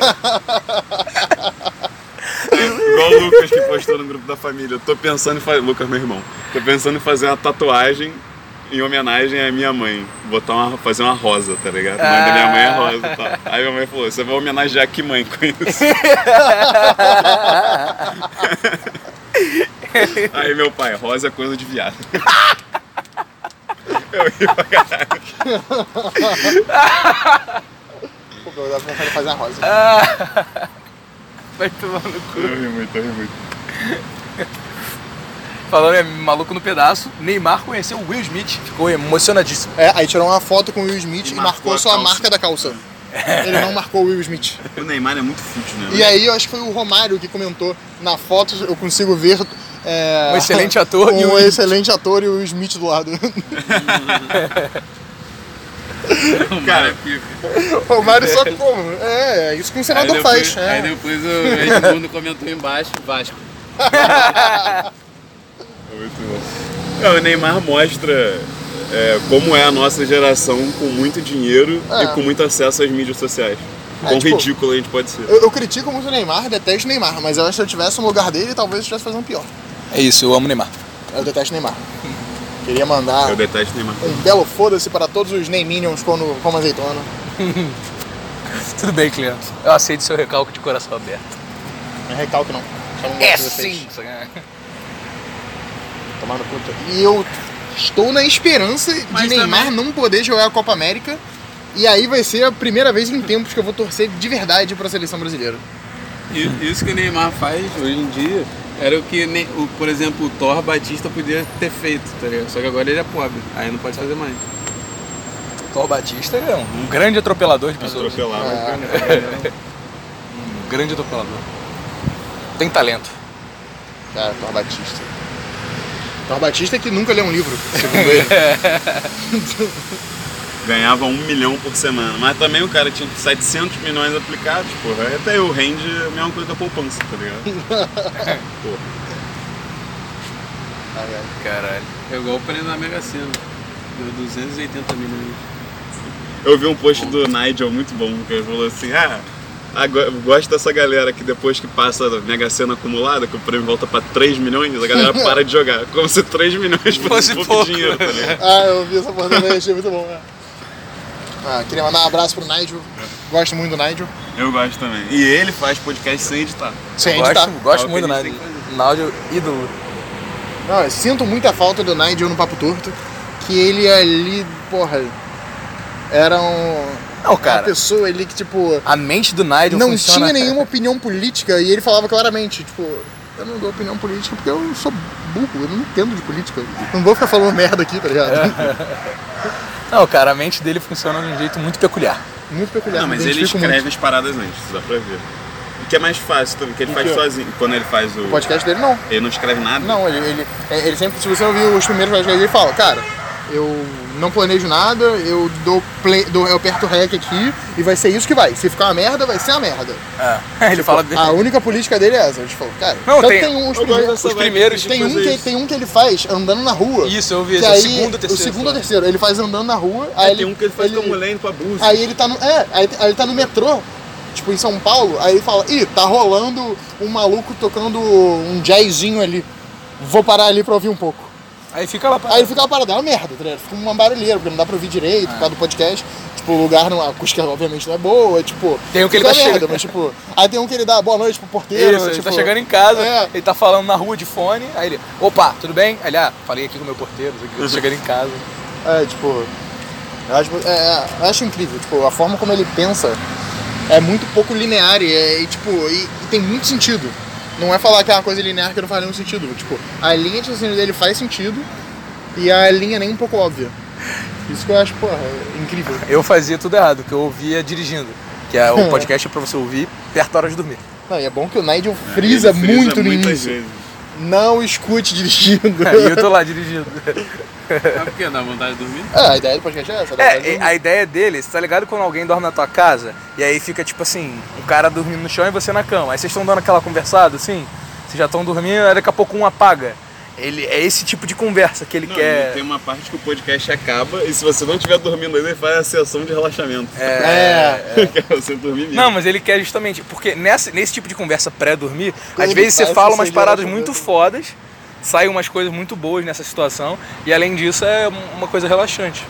Igual o Lucas que postou no grupo da família. Eu tô pensando em fazer. Lucas, meu irmão. Tô pensando em fazer uma tatuagem em homenagem à minha mãe. Botar uma, fazer uma rosa, tá ligado? O nome da minha mãe é Rosa e tal. Aí minha mãe falou: você vai homenagear que mãe com isso? Aí meu pai, rosa é coisa de viado. Eu ri pra caralho. Pô, eu tava em fazer uma rosa. Vai tomar no cu. Eu ri muito, eu ri muito. Falando em maluco no pedaço, Neymar conheceu o Will Smith. Ficou emocionadíssimo. É, aí tirou uma foto com o Will Smith e, E marcou, marcou a só a marca da calça. Ele não marcou o Will Smith. O Neymar é muito fútil, né? E aí eu acho que foi o Romário que comentou na foto, eu consigo ver. é, Um excelente ator e um o- excelente ator e o Will Smith do lado. Cara, o Romário só como? É, é isso que um Aí senador depois, faz. aí É. depois o Edmundo comentou embaixo, Vasco. É, o Neymar mostra é, como é a nossa geração com muito dinheiro É. e com muito acesso às mídias sociais. É, Quão tipo, ridículo a gente pode ser. Eu, eu critico muito o Neymar, detesto o Neymar, mas eu acho que se eu tivesse no lugar dele, talvez eu estivesse fazendo pior. É isso, eu amo Neymar. Eu detesto o Neymar. Queria mandar Eu detesto o Neymar. um belo foda-se para todos os Neyminions quando como azeitona. Tudo bem, cliente. Eu aceito seu recalque de coração aberto. Não é recalque não. Só não É sim! Tomar no puta. E eu estou na esperança de Mas Neymar também- não poder jogar a Copa América. E aí vai ser a primeira vez em tempos que eu vou torcer de verdade para a seleção brasileira. E isso que o Neymar faz hoje em dia, Era o que, o, por exemplo, o Thor Batista podia ter feito, tá ligado? Só que agora ele é pobre, aí não pode fazer mais. Thor Batista é um, um grande atropelador de pessoas. Atropelava. Um grande atropelador. Tem talento. Cara, Thor Batista. Thor Batista é que nunca lê um livro, segundo ele. Ganhava um milhão por semana. Mas também o cara tinha 700 milhões aplicados, porra. Aí Até eu rende a mesma coisa da poupança, tá ligado? porra. Caralho. É igual o prêmio da Mega Sena. Deu 280 milhões. Eu vi um post do Nigel muito bom, que ele falou assim, ah, agora, eu gosto dessa galera que depois que passa a Mega Sena acumulada, que o prêmio volta pra 3 milhões, a galera para de jogar. Como se 3 milhões fosse pouco, pouco. dinheiro, tá ligado? Ah, eu vi essa porra também, achei muito bom. né? Ah, queria mandar um abraço pro Nigel. Gosto muito do Nigel. Eu gosto também. E ele faz podcast sem editar. Sem gosto, editar. gosto É muito do que Nádio, ídolo. Não, eu sinto muita falta do Nigel no Papo Torto. Que ele ali, porra, era um, Não, uma cara. pessoa ali que, tipo, A mente do Nigel não funciona... tinha nenhuma opinião política e ele falava claramente, tipo, eu não dou opinião política porque eu sou burro, eu não entendo de política. Não vou ficar falando merda aqui, tá ligado? Não, cara, a mente dele funciona de um jeito muito peculiar. Muito peculiar. Não, mas ele escreve muito. as paradas antes, dá pra ver. O que é mais fácil também, que ele faz sozinho. Quando ele faz o. O podcast dele não. Ele não escreve nada. Não, ele, ele, ele sempre, se você ouvir os primeiros podcasts, ele fala, cara, eu não planejo nada, eu dou play, dou, eu aperto rec aqui e vai ser isso que vai. Se ficar uma merda, vai ser uma merda. É. Ele fala bem. A única política dele é essa. A gente falou, cara, Não, tanto tem- um, os, primeiros, Os vibe primeiros, tem, um que, isso. tem um que ele faz andando na rua. Isso, eu vi. que Esse é o aí, segundo ou terceiro. O segundo ou terceiro. Ele faz andando na rua, aí Aí ele, tem um que ele faz ele, com a mulher indo pra Búzios. Aí ele tá no. É, aí, aí ele tá no metrô, tipo, em São Paulo, aí ele fala, ih, tá rolando um maluco tocando um jazzinho ali. Vou parar ali pra ouvir um pouco. Aí fica lá. Aí ele fica parado, é uma merda, tá ligado? Fica uma barulheira, porque não dá pra ouvir direito por causa do podcast. Tipo, o lugar, não, a acústica obviamente não é boa, tipo. Tem um que ele tá merda, mas tipo. Aí tem um que ele dá boa noite pro porteiro. Isso, ele tipo, tá chegando em casa, É. ele tá falando na rua de fone, aí ele, opa, tudo bem? Aí ele, ah, falei aqui com o meu porteiro, tô chegando em casa. É, tipo. Eu acho, é, é, eu acho incrível, tipo, a forma como ele pensa é muito pouco linear e, é- e, tipo, e, e tem muito sentido. Não é falar que é uma coisa linear que não faz nenhum sentido. Tipo, a linha de raciocínio dele faz sentido e a linha nem um pouco óbvia. Isso que eu acho, porra, é incrível. Eu fazia tudo errado, que eu ouvia dirigindo. Que é o podcast é pra você ouvir perto da hora de dormir. Não, e é bom que o Nigel frisa, frisa muito no muitas início. Não escute dirigindo. Aí eu tô lá dirigindo. Mas por que? Dá vontade de dormir? É, a ideia do podcast é essa. É, e a ideia dele, você tá ligado quando alguém dorme na tua casa e aí fica tipo assim, um cara dormindo no chão e você na cama. Aí vocês estão dando aquela conversada assim, vocês já estão dormindo, aí daqui a pouco um apaga. Ele é esse tipo de conversa que ele Não, quer. tem uma parte que o podcast acaba e se você não estiver dormindo ainda, ele faz a sessão de relaxamento. É, é você dormir mesmo. Não, mas ele quer justamente, porque nessa, nesse tipo de conversa pré-dormir, às vezes você fala umas paradas muito fodas, saem umas coisas muito boas nessa situação, e além disso é uma coisa relaxante.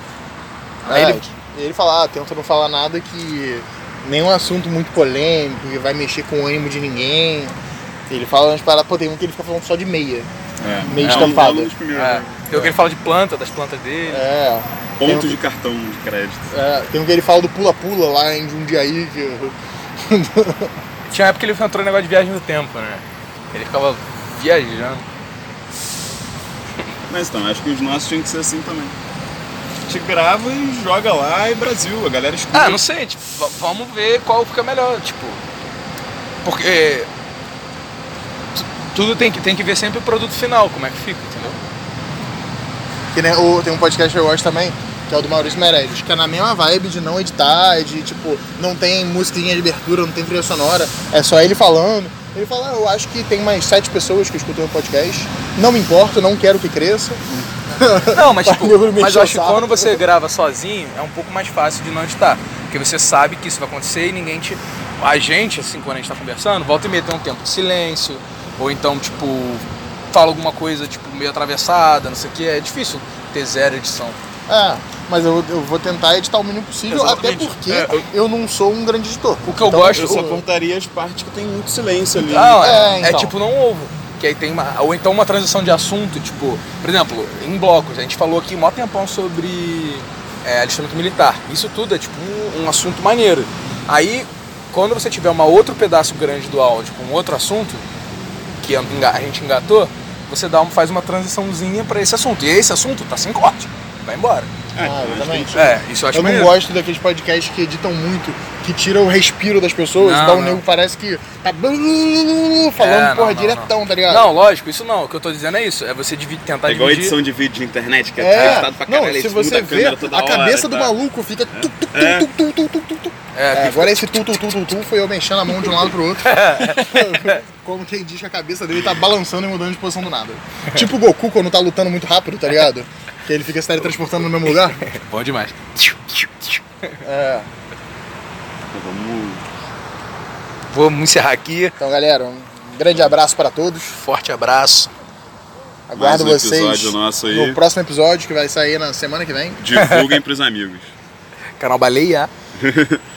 Aí É, ele- ele fala, ah, tenta não falar nada que. nenhum assunto muito polêmico, que vai mexer com o ânimo de ninguém. Ele fala umas paradas, pô, tem um que ele fica falando só de meia. É, meio é um estampado. dos primeiros, É, tem o que ele fala de planta, das plantas dele. É, Ponto de cartão de crédito. é, tem um que ele fala do pula-pula lá em Jundiaí, que. Tinha uma época que ele entrou no negócio de viagem no tempo, né? Ele ficava viajando. Mas então, acho que os nossos tinham que ser assim também. A gente grava e joga lá e Brasil, a galera escuta. Ah, não sei, tipo, vamos ver qual fica melhor, tipo. Porque. Tu- Tudo tem que, tem que ver sempre o produto final, como é que fica, entendeu? Que nem o, tem um podcast que eu gosto também, que é o do Maurício Meirelles, que é na mesma vibe de não editar, de tipo, não tem musiquinha de abertura, não tem trilha sonora, é só ele falando. Ele fala, "Ah, eu acho que tem mais sete pessoas que escutam o podcast, não me importa, não quero que cresça. Não, mas, tipo, mas eu acho que quando você grava sozinho é um pouco mais fácil de não editar. Porque você sabe que isso vai acontecer e ninguém te. A gente, assim, quando a gente tá conversando, volta e meia tem um tempo de silêncio, ou então, tipo, fala alguma coisa, tipo, meio atravessada, não sei o que. É difícil ter zero edição. É, mas eu, eu vou tentar editar o mínimo possível, até Exatamente. porque É, eu- eu não sou um grande editor. O que eu Então, gosto. Eu só cortaria as partes que tem muito silêncio ali. Não, é, É, é então. tipo não ovo. Que aí tem uma. Ou então uma transição de assunto, tipo, por exemplo, em blocos, a gente falou aqui mó tempão sobre é, alistamento militar. Isso tudo é tipo um, um assunto maneiro. Aí, quando você tiver uma outro pedaço grande do áudio com outro assunto, que a gente engatou, você dá uma, faz uma transiçãozinha pra esse assunto. E esse assunto tá sem corte. Vai embora. Ah, exatamente. É, isso eu acho Eu não maneiro. gosto daqueles podcasts que editam muito, que tiram o respiro das pessoas, Não, então o não. nego parece que tá falando, É, não, porra, não, diretão, tá ligado? Não, lógico, isso não. O que eu tô dizendo é isso. É você divi- tentar É igual dividir. edição de vídeo de internet, que é, É, editado pra não, caralho, se eles mudam você a vê, toda a hora, cabeça do tá? maluco fica tu, tu, tu, É. tu, tu, tu, tu, tu, tu. É, É, agora esse tu, tu, tu, tu, tu foi eu mexendo a mão de um lado pro outro. Como quem diz que a cabeça dele tá balançando e mudando de posição do nada. Tipo o Goku quando tá lutando muito rápido, tá ligado? Que ele fica se teletransportando no mesmo lugar. Bom demais. É. Vamos... Vamos encerrar aqui. Então, galera, um grande abraço pra todos. Forte abraço. Aguardo um vocês episódio nosso aí. no próximo episódio que vai sair na semana que vem. Divulguem pros amigos. Canal Baleia.